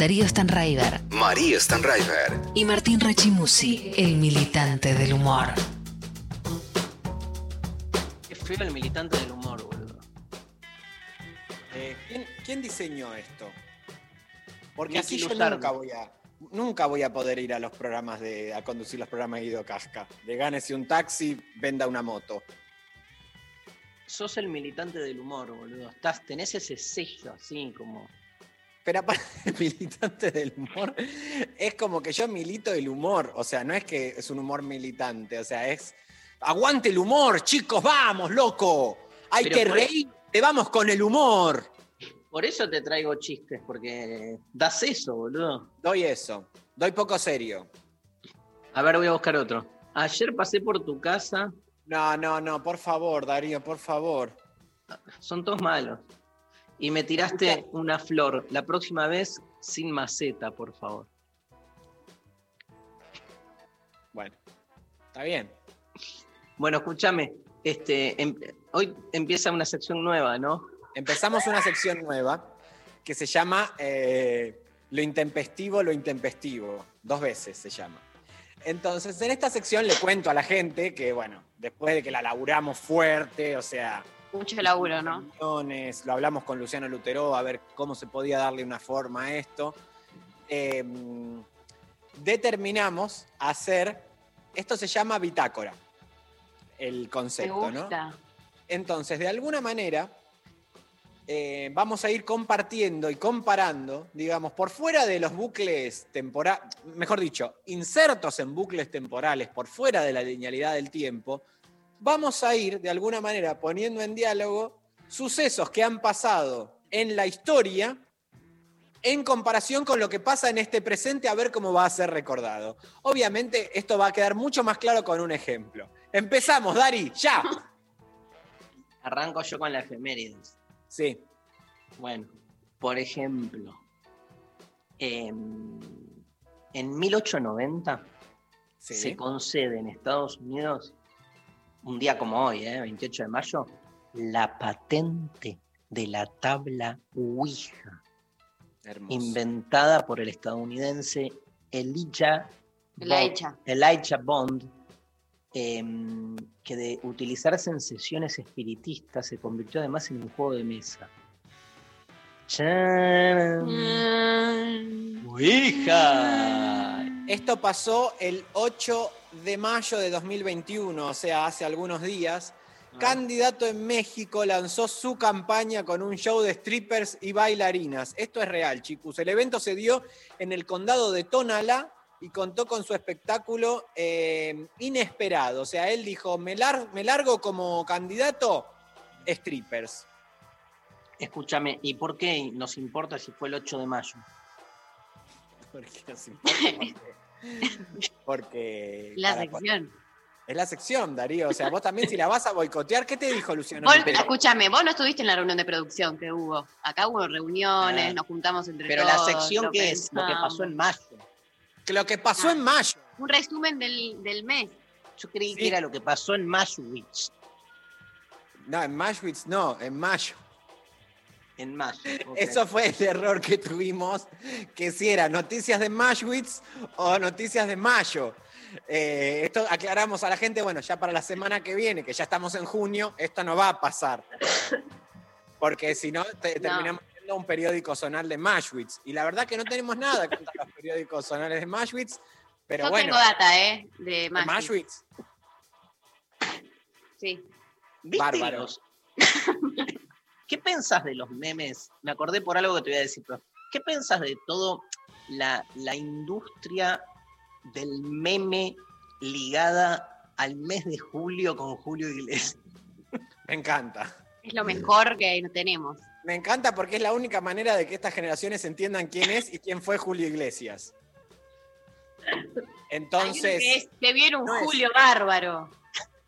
Darío Stanraiver María Stanraiver. y Martín Rechimusi, el militante del humor. Qué feo el militante del humor, boludo. Eh, ¿quién, quién diseñó esto? Porque así yo nunca voy a nunca voy a poder ir a los programas de a conducir los programas de Guido Casca. De gánese un taxi, venda una moto. Sos el militante del humor, boludo. Estás, tenés ese sello así como. Pero aparte de militante del humor, es como que yo milito el humor. O sea, no es que es un humor militante, o sea, es. Aguante el humor, chicos, vamos, loco. Hay Pero que reír, te vamos con el humor. Por eso te traigo chistes, porque das eso, boludo. Doy eso, doy poco serio. A ver, voy a buscar otro. Ayer pasé por tu casa. No, no, no, por favor, Darío, por favor. Son todos malos. Y me tiraste una flor. La próxima vez sin maceta, por favor. Bueno, está bien. Bueno, escúchame. Este, em- hoy empieza una sección nueva, ¿no? Empezamos una sección nueva que se llama eh, Lo intempestivo, lo intempestivo. Dos veces se llama. Entonces, en esta sección le cuento a la gente que, bueno, después de que la laburamos fuerte, o sea, Mucho laburo, ¿no? lo hablamos con Luciano Lutero a ver cómo se podía darle una forma a esto. eh, determinamos hacer, esto se llama bitácora, el Me concepto, ¿no? gusta. Entonces, de alguna manera, eh, vamos a ir compartiendo y comparando, digamos, por fuera de los bucles temporales, mejor dicho, insertos en bucles temporales, por fuera de la linealidad del tiempo, vamos a ir de alguna manera poniendo en diálogo sucesos que han pasado en la historia en comparación con lo que pasa en este presente, a ver cómo va a ser recordado. Obviamente, esto va a quedar mucho más claro con un ejemplo. Empezamos, Dari, ya. Arranco yo con la efemérides. Sí. Bueno, por ejemplo, em, en 1890 Sí. se concede en Estados Unidos, un día como hoy, ¿eh? 28 de mayo, la patente de la tabla Ouija, Hermoso. inventada por el estadounidense Elijah Bond, Elijah. Bond, em, que de utilizarse en sesiones espiritistas se convirtió además en un juego de mesa. Mm. ¡Ouija! Esto pasó el 8 de mayo de 2021, o sea, hace algunos días. Candidato en México lanzó su campaña con un show de strippers y bailarinas. Esto es real, chicos. El evento se dio en el condado de Tonalá y contó con su espectáculo eh, inesperado. O sea, él dijo, me, lar- me largo como candidato, strippers. Escúchame, ¿y por qué nos importa si fue el 8 de mayo? Porque nos importa, porque- La sección. Es la sección, Darío. O sea, vos también si la vas a boicotear, ¿qué te dijo Luciano? Vos, escúchame, vos no estuviste en la reunión de producción que hubo. Acá hubo reuniones, Ah. nos juntamos entre Pero todos. la sección que es lo que pasó en mayo. Que lo que pasó Ah. en mayo. Un resumen del, del mes. Yo creí Sí. que era lo que pasó en Mashwich. No, en Mashwitz no, en mayo. En mayo. Eso fue el error que tuvimos, que si era noticias de Mashwitz o noticias de mayo. Eh, esto aclaramos a la gente, bueno, ya para la semana que viene, que ya estamos en junio, esto no va a pasar. Porque si no, te- No. terminamos viendo un periódico zonal de Mashwitz. Y la verdad que no tenemos nada contra los periódicos zonales de Mashwitz, pero Yo bueno. tengo data, ¿eh? De de Maggi. Mashwitz. Sí. ¿Viste Bárbaro. los- ¿Qué pensás de los memes? Me acordé por algo que te voy a decir, pero ¿qué pensás de todo la, la industria del meme ligada al mes de julio con Julio Iglesias? Me encanta. Es lo mejor que tenemos. Me encanta porque es la única manera de que estas generaciones entiendan quién es y quién fue Julio Iglesias. Entonces, que viene un no es- Julio bárbaro.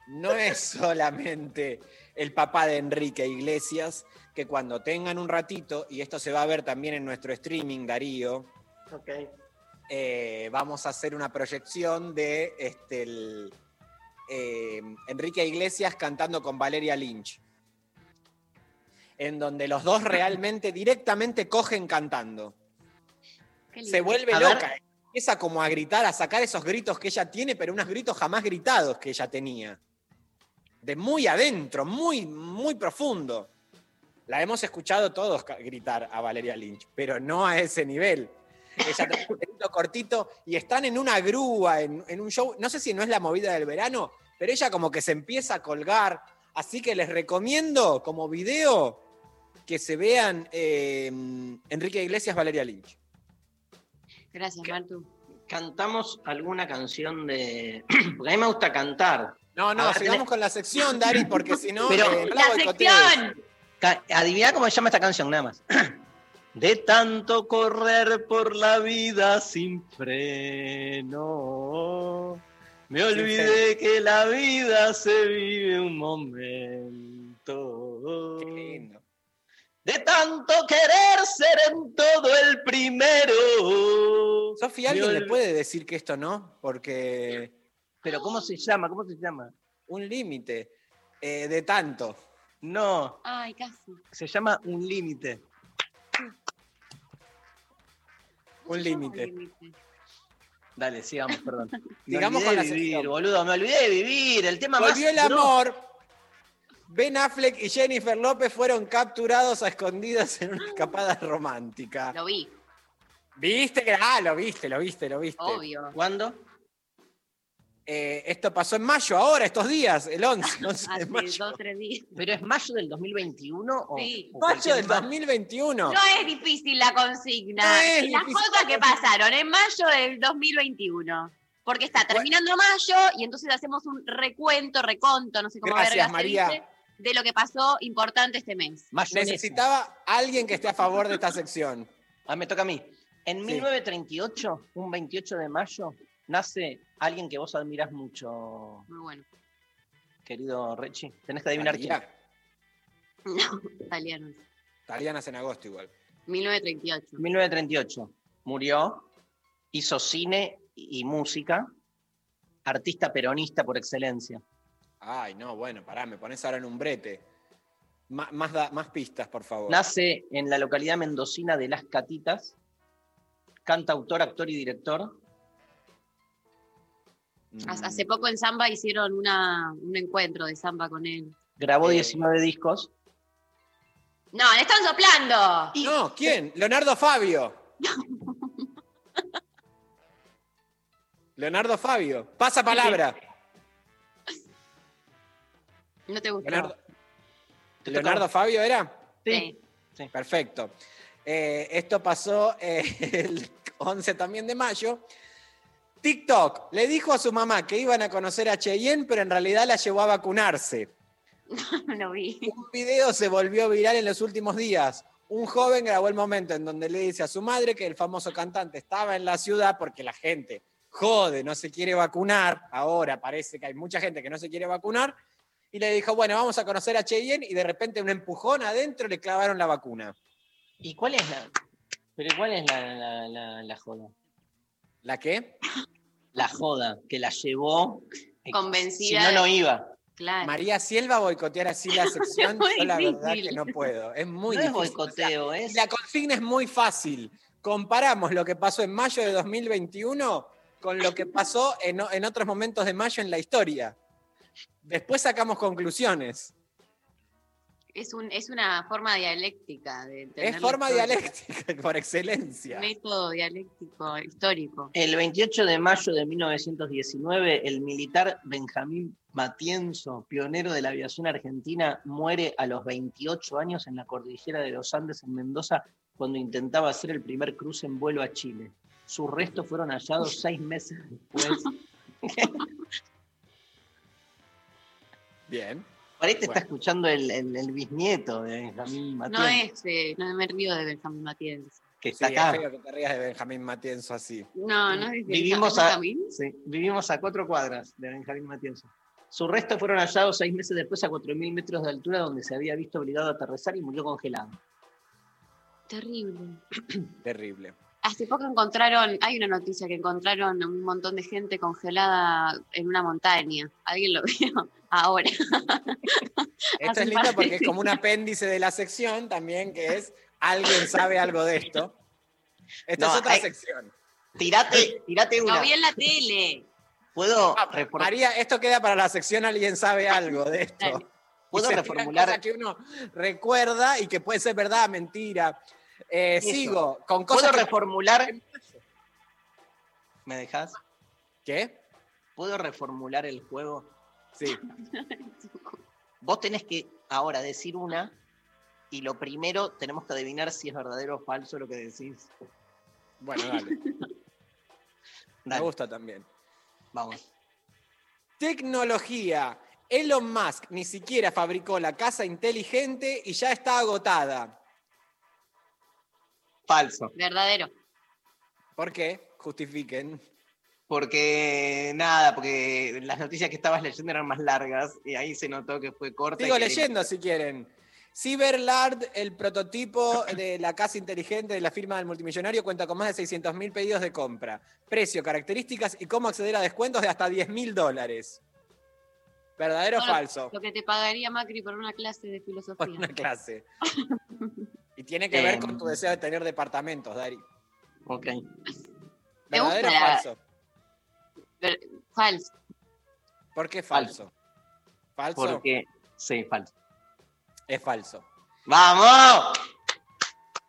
no es solamente el papá de Enrique Iglesias, que cuando tengan un ratito, y esto se va a ver también en nuestro streaming, Darío, eh, vamos a hacer una proyección de este, el, eh, Enrique Iglesias cantando con Valeria Lynch. en donde los dos realmente directamente cogen cantando. Se vuelve A ver. loca. Empieza como a gritar, a sacar esos gritos que ella tiene, pero unos gritos jamás gritados que ella tenía. De muy adentro, muy, muy profundo. La hemos escuchado todos gritar a Valeria Lynch, pero no a ese nivel. Ella un cortito y están en una grúa, en, en un show. No sé si no es la movida del verano, pero ella como que se empieza a colgar. Así que les recomiendo como video que se vean eh, Enrique Iglesias, Valeria Lynch. Gracias, Martu. Cantamos alguna canción de. Porque a mí me gusta cantar. No, no, ver, sigamos con la sección, Dari, porque si no, Pero- eh, ¡La sección! Adivina cómo se llama esta canción, nada más. De tanto correr por la vida sin freno, me olvidé que la vida se vive un momento. Qué lindo. De tanto querer ser en todo el primero. Sofía, ¿alguien le puede decir que esto no? Porque Pero ¿cómo se llama? ¿Cómo se llama? un límite eh, de tanto. No, Ay, casi. se llama Un Límite. Un límite. Dale, sigamos, perdón. Me Sigamos olvidé con la de vivir, sección. boludo, me olvidé de vivir. El tema Volvió más el duro- amor. Ben Affleck y Jennifer López fueron capturados a escondidas en una escapada romántica. Lo vi, ¿Viste? que- Ah, lo viste, lo viste, lo viste. obvio. ¿Cuándo? Eh, esto pasó en mayo, ahora, estos días, el 11, 11 de mayo. dos, tres días. ¿Pero es mayo del 2021 o, Sí. o Mayo del ma- 2021. No es difícil la consigna. No es Las difícil cosas que pasaron en mayo del 2021. Porque está terminando mayo y entonces hacemos un recuento, reconto, no sé cómo Gracias, María. dice, de lo que pasó importante este mes. Mayonesa. Necesitaba alguien que esté a favor de esta sección. Ah, me toca a mí. En Sí. 1938, un 28 de mayo, nace alguien que vos admirás mucho, Muy bueno. querido Rechi. Tenés que adivinar quién. No, italianos. Talía nace en agosto igual. 1938. 1938. Murió, hizo cine y música, artista peronista por excelencia. Ay, no, bueno, pará, me pones ahora en un brete. Más, da- más pistas, por favor. Nace en la localidad mendocina de Las Catitas, cantautor, actor y director. Mm. Hace- poco en Samba hicieron una, un encuentro de Samba con él. Grabó Eh. 19 discos. No, le están soplando. No, ¿quién? Leonardo Fabio. Leonardo Fabio. Pasa palabra. No te gustó. Leonardo, ¿Leonardo. Fabio era? Sí. Perfecto. Eh, esto pasó eh, el 11 también de mayo. TikTok le dijo a su mamá que iban a conocer a Cheyenne, pero en realidad la llevó a vacunarse. No vi. Un video se volvió viral en los últimos días. Un joven grabó el momento en donde le dice a su madre que el famoso cantante estaba en la ciudad porque la gente jode, no se quiere vacunar. Ahora parece que hay mucha gente que no se quiere vacunar. Y le dijo, bueno, vamos a conocer a Cheyenne y de repente un empujón adentro le clavaron la vacuna. ¿Y cuál es la, pero cuál es la, la- la- la joda? ¿La qué? La joda que la llevó. eh, Convencida Si no, no iba. Claro. María Silva boicotear así la sección, yo la verdad que no puedo. Es muy no es difícil. boicoteo, es. La consigna es muy fácil. Comparamos lo que pasó en mayo de 2021 con lo que pasó en, en otros momentos de mayo en la historia. Después sacamos conclusiones. Es, un, es una forma dialéctica. De entender Es forma historia. dialéctica por excelencia. Método dialéctico histórico. El 28 de mayo de 1919, el militar Benjamín Matienzo, pionero de la aviación argentina, muere a los 28 años en la cordillera de los Andes en Mendoza cuando intentaba hacer el primer cruce en vuelo a Chile. Sus restos fueron hallados seis meses después. Bien. Por ahí te Bueno. está escuchando el, el- el bisnieto de Benjamín Matienzo, No es, eh, no me río de Benjamín Matienzo. que Sí, está es acá. feo que te rías de Benjamín Matienzo así. No, no es de Vivimos a, Benjamín. sí, vivimos a cuatro cuadras de Benjamín Matienzo. Sus restos fueron hallados seis meses después a 4.000 metros de altura, donde se había visto obligado a aterrizar y murió congelado. Terrible. Terrible. Hace poco encontraron, hay una noticia que encontraron un montón de gente congelada en una montaña. ¿Alguien lo vio? Ahora. Esto es lindo porque es como un apéndice de la sección también, que es alguien sabe algo de esto. Esta No, es otra hay- sección. Tirate, tirate Lo una. vi en la tele. ¿Puedo, Ah, refor- María, esto queda para la sección alguien sabe algo de esto. ¿Puedo reformular? cosas que uno recuerda y que puede ser verdad, mentira. Eh, sigo con ¿Puedo cosas que- reformular? ¿Me dejas? ¿Qué? ¿Puedo reformular el juego? Sí. Vos tenés que ahora decir una y lo primero tenemos que adivinar si es verdadero o falso lo que decís. Bueno, dale. Me gusta también. vamos. Tecnología. Elon Musk ni siquiera fabricó la casa inteligente y ya está agotada. Falso. Verdadero. ¿Por qué? Justifiquen. Porque nada, porque las noticias que estabas leyendo eran más largas y ahí se notó que fue corta. Sigo leyendo si quieren. Cyberlard, el prototipo de la casa inteligente de la firma del multimillonario, cuenta con más de 600.000 pedidos de compra. Precio, características y cómo acceder a descuentos de hasta 10.000 dólares. ¿Verdadero o falso? Lo que te pagaría Macri por una clase de Por filosofía. una clase. Y tiene que ver Em. con tu deseo de tener departamentos, Dari. Ok. ¿Verdadero o falso? Ver- Falso. ¿Por qué falso? ¿Falso? Porque. Sí, falso. Es falso. ¡Vamos!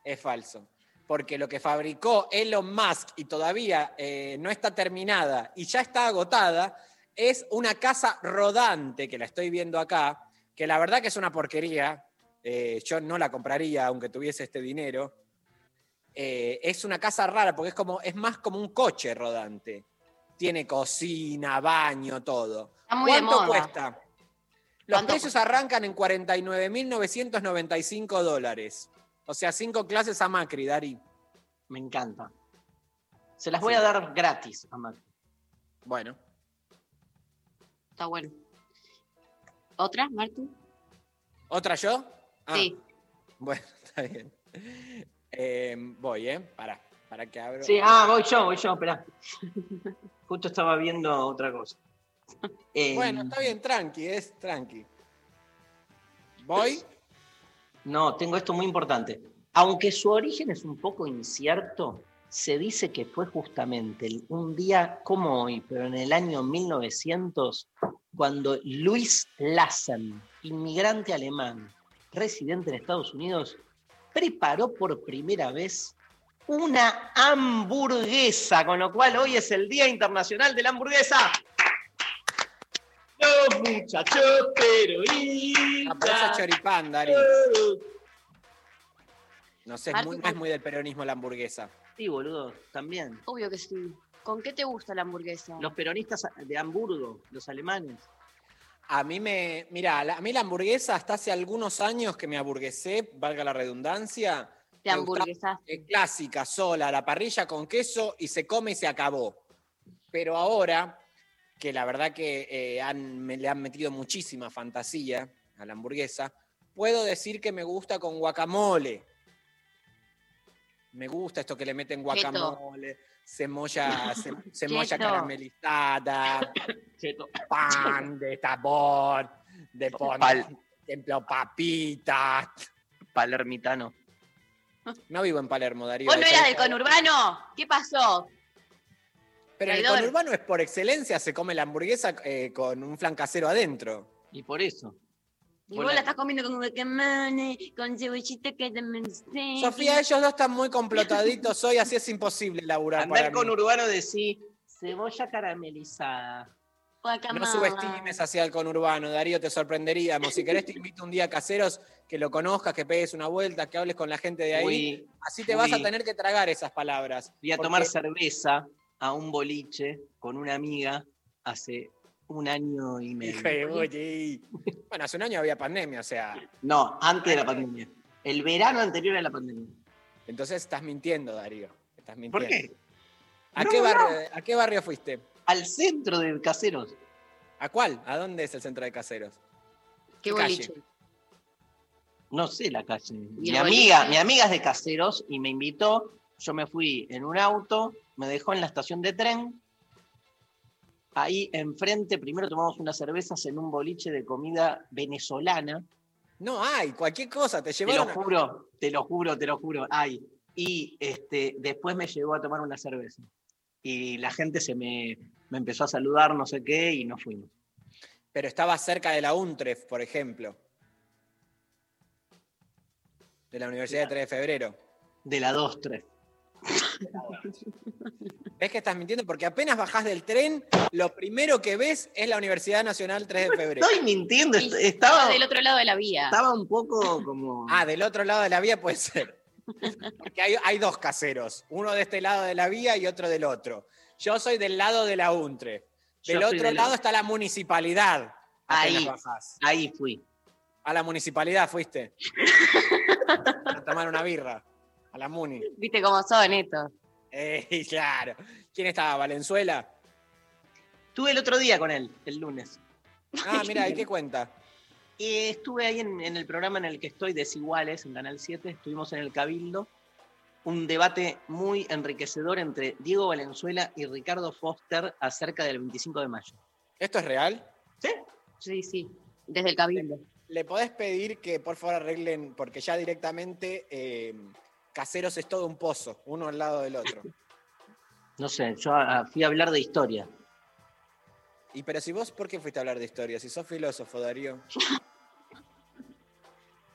Es falso. Porque lo que fabricó Elon Musk y todavía eh, no está terminada y ya está agotada es una casa rodante, que la estoy viendo acá, que la verdad que es una porquería. Eh, yo no la compraría aunque tuviese este dinero. Eh, es una casa rara porque es, como, es más como un coche rodante. Tiene cocina, baño, todo. Está muy de ¿Cuánto moda. cuesta? Los ¿Cuánto precios arrancan en 49.995 dólares. O sea, cinco clases a Macri, Dari. Me encanta. Se las voy Sí. a dar gratis a Mac. Bueno, Está bueno. ¿Otra, Martu? ¿otra yo? Ah, Sí. Bueno, está bien. Eh, voy, ¿eh? Para, para que abro. Sí, ah, voy yo, voy yo, espera. Justo estaba viendo otra cosa. Eh, Bueno, está bien, tranqui, es tranqui. ¿Voy? No, tengo esto muy importante. Aunque su origen es un poco incierto, se dice que fue justamente un día como hoy, pero en el año 1900, cuando Luis Lassen, inmigrante alemán, residente en Estados Unidos, preparó por primera vez una hamburguesa, con lo cual hoy es el Día Internacional de la Hamburguesa. Los muchachos pero eso es choripán, Dari. No sé, es Martu, muy, no es muy del peronismo la hamburguesa. Sí, boludo, también. Obvio que sí. ¿Con qué te gusta la hamburguesa? Los peronistas de Hamburgo, los alemanes. A mí me. Mira, a mí la hamburguesa hasta hace algunos años que me hamburguesé, valga la redundancia. Te hamburguesaste. eh, clásica, sola, la parrilla con queso y se come y se acabó. Pero ahora, que la verdad que eh, han- me, le han metido muchísima fantasía a la hamburguesa, puedo decir que me gusta con guacamole. Me gusta esto que le meten guacamole, cemolla Cheto. caramelizada, Cheto. pan de sabor, de pon, Pal- templo papitas. Palermitano. No vivo en Palermo, Darío. ¿Vos no eras del conurbano? ¿Qué pasó? Pero en el conurbano es por excelencia, se come la hamburguesa eh, con un flan casero adentro. Y por eso. Y Vos vos la- estás comiendo con guacamole, con cebollita que también Sofía, ellos dos están muy complotaditos hoy, así es imposible laburar Andar para con mí. urbano de sí. Cebolla caramelizada. No subestimes hacia el conurbano, Darío, te sorprenderíamos. Si querés te invito un día a Caseros, que lo conozcas, que pegues una vuelta, que hables con la gente de ahí. Uy, así te vas a tener que tragar esas palabras. Fui a porque- tomar cerveza a un boliche con una amiga hace un año y medio. Hijo de oye. Bueno, hace un año había pandemia, o sea. No, antes de la pandemia. El verano anterior a la pandemia. Entonces estás mintiendo, Darío. Estás mintiendo. ¿Por qué? ¿A, No, qué no. barrio, ¿A qué barrio fuiste? Al centro de Caseros. ¿A cuál? ¿A dónde es el centro de Caseros? ¿Qué calle? boliche? No sé la calle. ¿Y Mi amiga, mi amiga es de Caseros y me invitó. yo me fui en un auto, me dejó en la estación de tren. Ahí enfrente, primero tomamos unas cervezas en un boliche de comida venezolana. No hay, cualquier cosa, te Te lo llevaron. juro, te lo juro, te lo juro. Ay. Y este, después me llevó a tomar una cerveza. Y la gente se me, me empezó a saludar, no sé qué, y nos fuimos. Pero estaba cerca de la UNTREF, por ejemplo. De la Universidad de 3 de Febrero. De la 2-3. ¿Ves que estás mintiendo? Porque apenas bajás del tren, lo primero que ves es la Universidad Nacional 3 de Febrero. Estoy mintiendo, est- Estaba estaba, del otro lado de la vía. estaba un poco como. Ah, del otro lado de la vía puede ser. Porque hay, hay dos caseros, uno de este lado de la vía y otro del otro. Yo soy del lado de la UNTRE. Del otro del- lado está la municipalidad. Ahí. bajás. Ahí fui. A la municipalidad fuiste. A tomar una birra. A la muni. Viste cómo son estos. Eh, claro. ¿Quién estaba? ¿Valenzuela? Estuve el otro día con él, el lunes. Ah, mira, ¿y qué cuenta? Eh, estuve ahí en, en el programa en el que estoy, Desiguales, en Canal 7. Estuvimos en el Cabildo. Un debate muy enriquecedor entre Diego Valenzuela y Ricardo Foster acerca del 25 de mayo. ¿Esto es real? ¿Sí? Sí, sí. Desde el cabildo. ¿Le podés pedir que por favor arreglen, porque ya directamente eh, Caseros es todo un pozo, uno al lado del otro? No sé, yo ah, fui a hablar de historia. Y pero si vos, ¿por qué fuiste a hablar de historia? Si sos filósofo, Darío.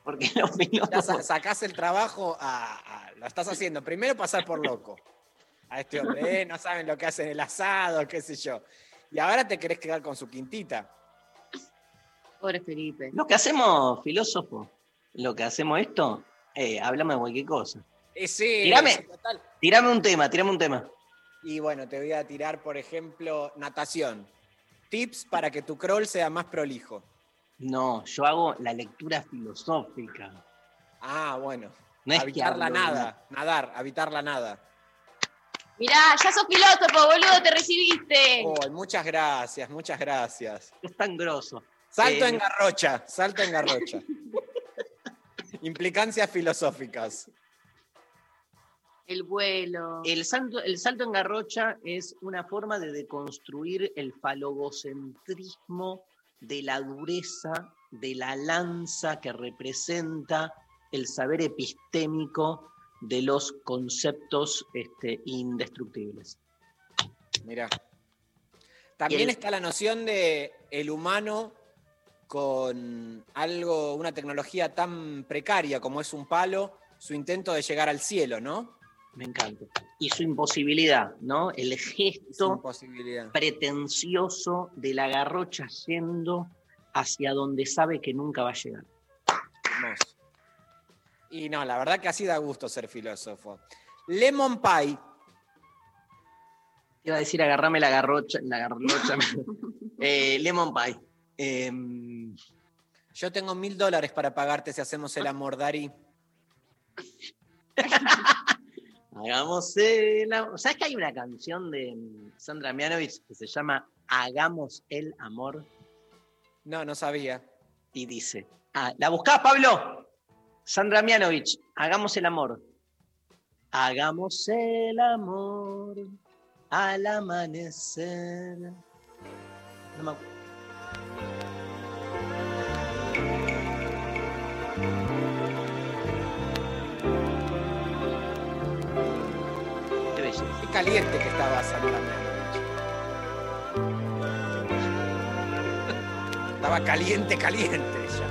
Porque los Ya sa- sacás el trabajo a, a- Lo estás haciendo. Primero pasar por loco. A este hombre, eh, no saben lo que hacen el asado, qué sé yo. Y ahora te querés quedar con su quintita. Pobre Felipe. Lo que hacemos, filósofo, lo que hacemos esto, eh, hablamos de cualquier cosa. Eh, sí, Tirame. sí, total. Tirame un tema, tirame un tema. Y bueno, te voy a tirar, por ejemplo, natación. Tips para que tu crawl sea más prolijo. No, yo hago la lectura filosófica. Ah, bueno. No es que habitar la de nada. Nadar, habitar la nada. Mirá, ya sos filósofo, boludo, te recibiste. Oh, muchas gracias, muchas gracias. Es tan grosso. Salto Eh, en garrocha, salto en garrocha. Implicancias filosóficas. El vuelo. El salto, el salto en garrocha es una forma de deconstruir el falogocentrismo de la dureza, de la lanza que representa el saber epistémico de los conceptos este, indestructibles. Mira. También el- está la noción de el humano con algo, una tecnología tan precaria como es un palo, su intento de llegar al cielo, ¿no? Me encanta. Y su imposibilidad, ¿no? El gesto pretencioso de la garrocha yendo hacia donde sabe que nunca va a llegar. Hermoso. Y no, la verdad que así da gusto ser filósofo. Lemon Pie. Iba a decir agarrame la garrocha, la garrocha. Eh, lemon pie. Em, Yo tengo mil dólares para pagarte si hacemos el amor, Dari. hagamos el amor. ¿Sabes que hay una canción de mm, Sandra Mianovich que se llama Hagamos el amor? No, no sabía. Y dice, ah, ¿la buscás, Pablo? Sandra Mianovich, Hagamos el amor. Hagamos el amor al amanecer. No me acuerdo. Caliente que estaba Sandra Mianovich. Estaba caliente, caliente ella.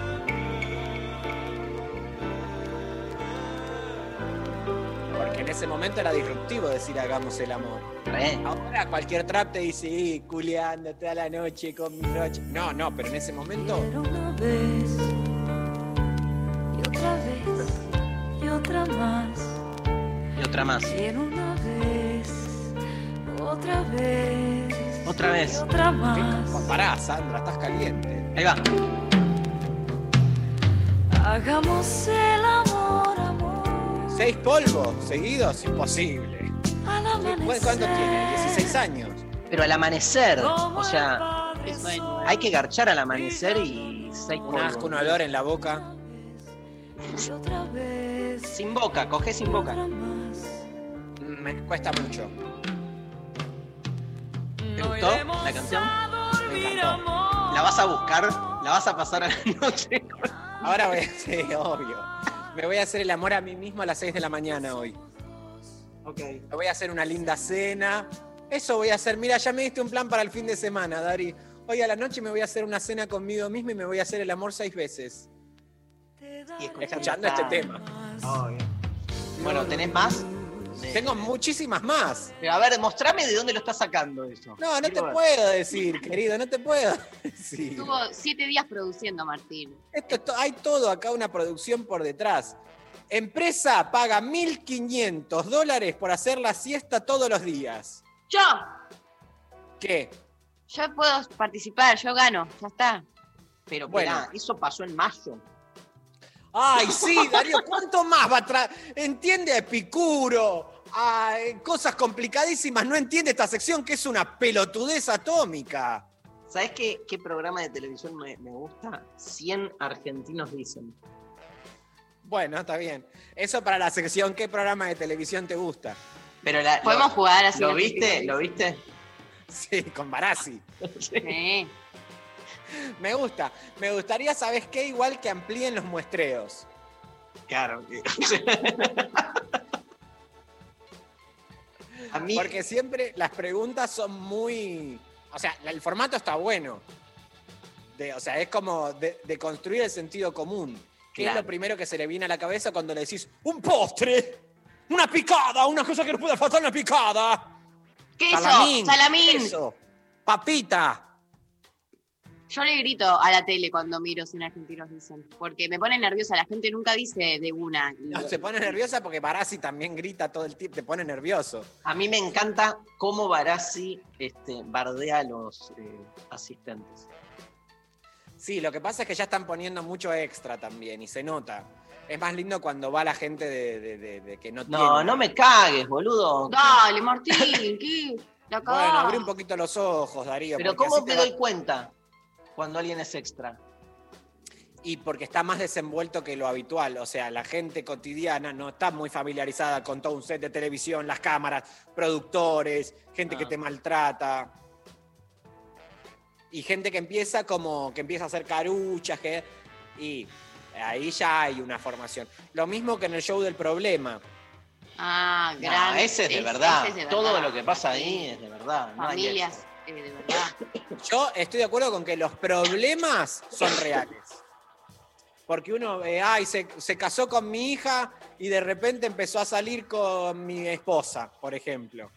Porque en ese momento era disruptivo decir hagamos el amor. Ahora cualquier trap te dice, "Sí, culeando toda la noche con mi noche. No, no, pero en ese momento. Una vez y otra vez y otra más. Y otra más. Quiero una otra vez. Otra vez. otra más. Pará, Sandra, estás caliente. Ahí va. Hagamos el amor, amor. ¿Seis polvos seguidos? Imposible. Al amanecer. ¿Cuánto tiene? ¿16 años? Pero al amanecer, o sea, hay que garchar al amanecer y seis Un asco, un polvos. olor en la boca. Y otra vez. Sin boca, coge sin boca. me cuesta mucho. ¿Te gustó la canción? Me encantó. ¿La vas a buscar? ¿La vas a pasar a la noche? Ahora voy a sí, obvio. Me voy a hacer el amor a mí mismo a las 6 de la mañana hoy. Ok. Me voy a hacer una linda cena. Eso voy a hacer. Mira, ya me diste un plan para el fin de semana, Dari. Hoy a la noche me voy a hacer una cena conmigo mismo y me voy a hacer el amor seis veces. Y Escuchando este tema. Obvio. Bueno, ¿tenés más? Tengo muchísimas más. Pero a ver, mostrame de dónde lo estás sacando eso. No, no te ver. puedo decir, querido, no te puedo decir. Estuvo siete días produciendo, Martín. Esto, es to- hay todo acá, una producción por detrás. Empresa paga 1.500 dólares por hacer la siesta todos los días. Yo, ¿Qué? yo puedo participar, yo gano, ya está. Pero Bueno. bueno, eso pasó en mayo. Ay, sí, Darío, ¿cuánto más va a traer? Entiende a Epicuro, a eh, cosas complicadísimas, no entiende esta sección que es una pelotudez atómica. ¿Sabes qué, qué programa de televisión me, me gusta? 100 argentinos dicen. Bueno, está bien. Eso para la sección, ¿qué programa de televisión te gusta? Pero la, Podemos lo- jugar así. ¿Lo viste? ¿Lo viste? Sí, con Barassi. Sí. Me gusta. Me gustaría, ¿sabes qué? Igual que amplíen los muestreos. Claro. A mí, Porque siempre las preguntas son muy. O sea, el formato está bueno. De- o sea, es como de, de construir el sentido común. ¿Qué es lo primero que se le viene a la cabeza cuando le decís un postre? Una picada, una cosa que no puede faltar una picada. Queso, Salamín. salamín. queso, papita. Yo le grito a la tele cuando miro sin argentinos dicen, porque me pone nerviosa, la gente nunca dice de una. No, se pone nerviosa porque Barassi también grita todo el tiempo, te pone nervioso. a mí me encanta cómo Barassi este, bardea a los eh, asistentes. Sí, lo que pasa es que ya están poniendo mucho extra también y se nota. Es más lindo cuando va la gente de, de- de- de que no, No, tiene. no me cagues, boludo. Dale, Martín, ¿qué? La Bueno, abrí un poquito los ojos, Darío. Pero ¿cómo te va- doy cuenta cuando alguien es extra? Y porque está más desenvuelto que lo habitual. O sea, la gente cotidiana no está muy familiarizada con todo un set de televisión, las cámaras, productores, gente que Ah. te maltrata. Y gente que empieza como que empieza a hacer caruchas, que, y ahí ya hay una formación. Lo mismo que en el show del problema. Ah, No, gran. ese es de ese- verdad. ese es de Todo lo que pasa ahí es de verdad. no hay Familias, eh, de verdad. Yo estoy de acuerdo con que los problemas son reales. Porque uno ve, ay, se, se casó con mi hija y de repente empezó a salir con mi esposa, por ejemplo.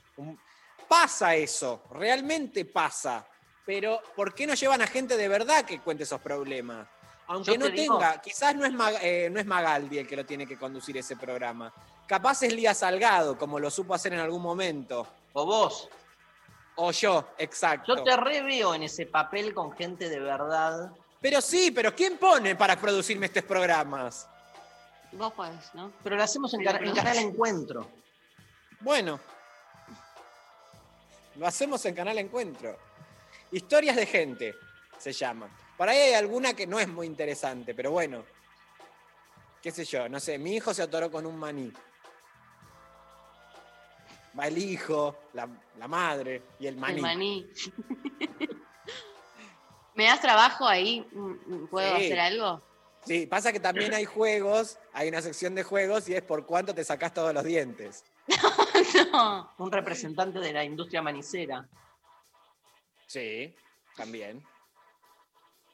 Pasa eso, realmente pasa. Pero ¿por qué no llevan a gente de verdad que cuente esos problemas? Aunque no digo- tenga, quizás no es, Mag- eh, no es Magaldi el que lo tiene que conducir ese programa. Capaz es Lía Salgado, como lo supo hacer en algún momento. O vos. O yo, exacto. Yo te reveo en ese papel con gente de verdad. Pero sí, pero ¿quién pone para producirme estos programas? Vos podés, ¿no? Pero lo hacemos en, en Canal Encuentro. Bueno, lo hacemos en Canal Encuentro. Historias de gente se llama. Por ahí hay alguna que no es muy interesante, pero bueno. Qué sé yo, no sé, mi hijo se atoró con un maní. Va el hijo, la, la madre y el maní. El maní. ¿Me das trabajo ahí? Mm, ¿Puedo Sí. hacer algo? Sí, pasa que también hay juegos, hay una sección de juegos y es por cuánto te sacás todos los dientes. no. Un representante de la industria manicera. Sí, también.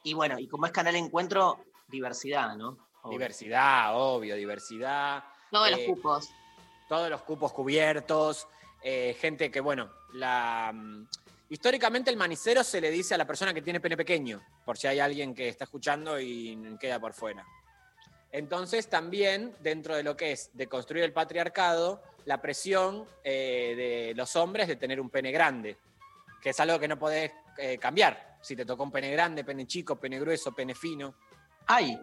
Y bueno, y como es Canal Encuentro, diversidad, ¿no? Obvio. Diversidad, obvio, diversidad. Todos los Eh, cupos. Todos los cupos cubiertos. eh, gente que, bueno, la. mm, Históricamente el manicero se le dice a la persona que tiene pene pequeño, por si hay alguien que está escuchando y queda por fuera. Entonces también dentro de lo que es de construir el patriarcado, la presión eh, de los hombres de tener un pene grande, que es algo que no podés eh, cambiar. Si te tocó un pene grande, pene chico, pene grueso, pene fino. Hay,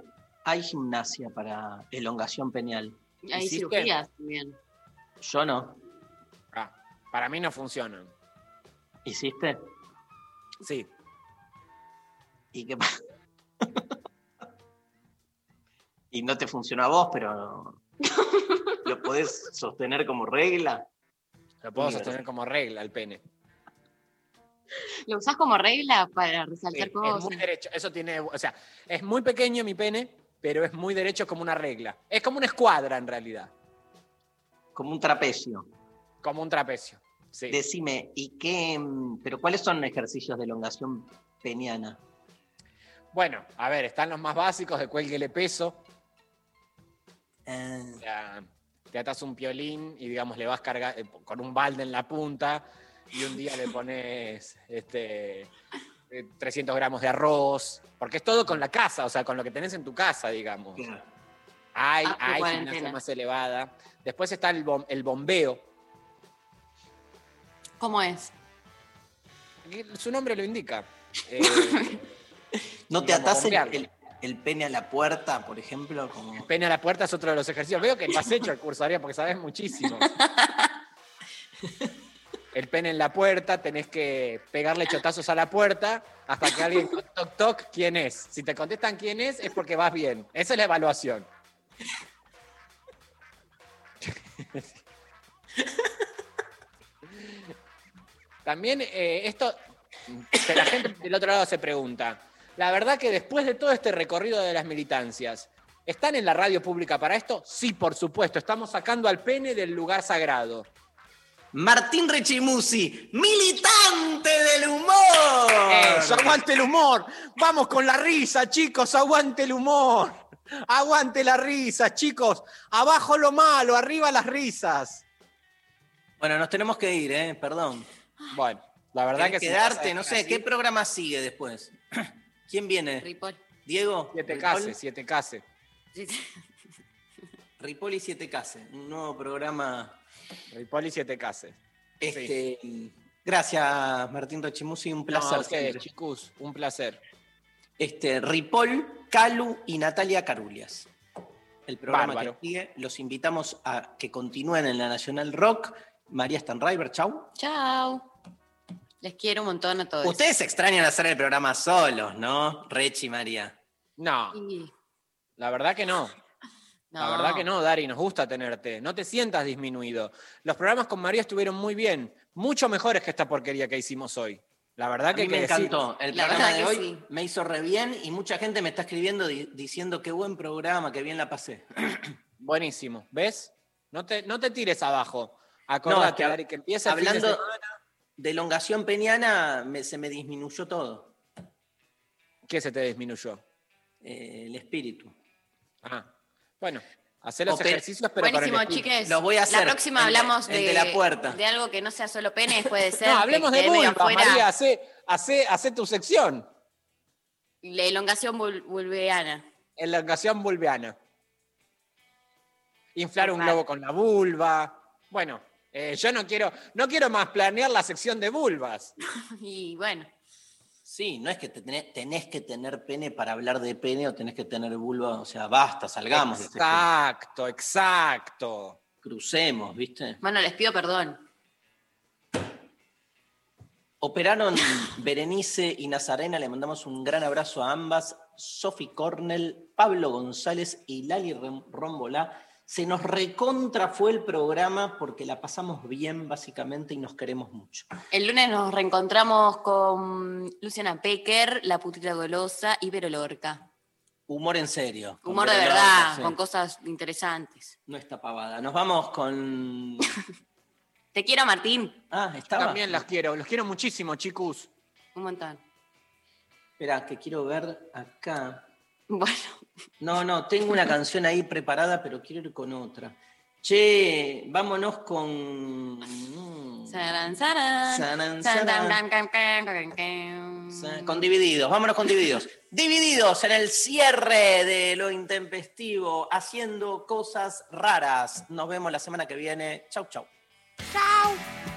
hay gimnasia para elongación peneal. Hay ¿hiciste? cirugías también. Yo no. Ah, para mí no funcionan. ¿Hiciste? Sí. ¿Y qué pasa? y no te funcionó a vos, pero ¿lo podés sostener como regla? Lo puedo sostener como regla el pene. ¿Lo usás como regla para Sí, resaltar es cosas? muy derecho. Eso tiene, o sea, es muy pequeño mi pene, pero es muy derecho como una regla. Es como una escuadra en realidad, Como un trapecio. como un trapecio. Sí. Decime, ¿y qué? mm, ¿Pero cuáles son ejercicios de elongación peniana? Bueno, a ver, están los más básicos de cuélguele peso. Eh, O sea, te atas un piolín y digamos le vas carga- eh, con un balde en la punta y un día le pones este, eh, 300 gramos de arroz, porque es todo con la casa, o sea, con lo que tenés en tu casa, digamos. Hay, Ah, hay gimnasia más elevada. Después está el, bom- el bombeo. ¿Cómo es? Su nombre lo indica. Eh, ¿No te atás el, el- el pene a la puerta, por ejemplo? Como... pene a la puerta es otro de los ejercicios. Veo que lo has hecho el curso, Aria, porque sabes muchísimo. El pene en la puerta, tenés que pegarle chotazos a la puerta hasta que alguien toc, toc, toc, ¿quién es? Si te contestan quién es, es porque vas bien. Esa es la evaluación. También eh, esto, que la gente del otro lado se pregunta. La verdad que después de todo este recorrido de las militancias, ¿están en la radio pública para esto? Sí, por supuesto. Estamos sacando al pene del lugar sagrado. Martín Rechimusi, militante del humor. Eso, aguante el humor. Vamos con la risa, chicos, aguante el humor. Aguante la risa, chicos. Abajo lo malo, arriba las risas. Bueno, nos tenemos que ir, ¿eh? Perdón. Bueno, la verdad que Tenés quedarte, no dejar sé, ¿qué programa sigue después? ¿Quién viene? Ripoll. ¿Diego? Siete ¿Ripoll? case, siete case. Ripoll y Siete Case, un nuevo programa. Ripoll y siete case. Este, Gracias, Martín Rechimusi, un placer. No, a ustedes, siempre. chicos, un placer. Este, Ripoll, Calu y Natalia Carulias. El programa Bárbaro. que sigue, los invitamos a que continúen en la Nacional Rock. María Stanriver, chau. Chao. Les quiero un montón a todos. Ustedes extrañan hacer el programa solos, ¿no? Rechi y María. No, Y- la verdad que no. La No. verdad que no, Dari, nos gusta tenerte. No te sientas disminuido. Los programas con María estuvieron muy bien, mucho mejores que esta porquería que hicimos hoy. La verdad A que mí me que decir. encantó. El La programa verdad de que hoy sí. me hizo re bien y mucha gente me está escribiendo di- diciendo qué buen programa, qué bien la pasé. Buenísimo. ¿Ves? No te, no te tires abajo. Acordate, que Dari, que empieza fin de Hablando semana. de elongación peniana, me- se me disminuyó todo. ¿Qué se te disminuyó? eh, el espíritu. Ah, bueno, hacer los Oper- ejercicios, pero Buenísimo, con el espíritu. chiques. Los voy a hacer, La próxima de- hablamos el de, de la puerta. de algo que no sea solo pene, puede ser. No, que hablemos de quede medio vulva. María, hace, hace, hace tu sección. La elongación vul- vulveana. Elongación vulviana. Inflar un globo con la vulva. Bueno, eh, yo no quiero, no quiero más planear la sección de vulvas. Y bueno, Sí, no es que te tenés, tenés que tener pene para hablar de pene o tenés que tener vulva, o sea, basta, salgamos de este tema. Exacto, exacto. Crucemos, ¿viste? bueno, les pido perdón. Operaron Berenice y Nazarena, le mandamos un gran abrazo a ambas. Sofi Cornell, Pablo González y Lali Rom- Rombolá. Se nos recontra fue el programa porque la pasamos bien, básicamente, y nos queremos mucho. El lunes nos reencontramos con Luciana Pecker, La Putita Golosa y Vero Lorca. Humor en serio. Humor de verdad, Lorca, sí. con cosas interesantes. No está pavada. Nos vamos con. Te quiero, Martín. Ah, estaba. También las quiero, los quiero muchísimo, chicos. Un montón. Espera, que quiero ver acá. Bueno, No, no, tengo una canción ahí preparada, pero quiero ir con otra. Che, vámonos con. saran, saran. Saran, Con divididos, vámonos con divididos. Divididos en el cierre de lo intempestivo, haciendo cosas raras. Nos vemos la semana que viene. Chau, chau. Chao.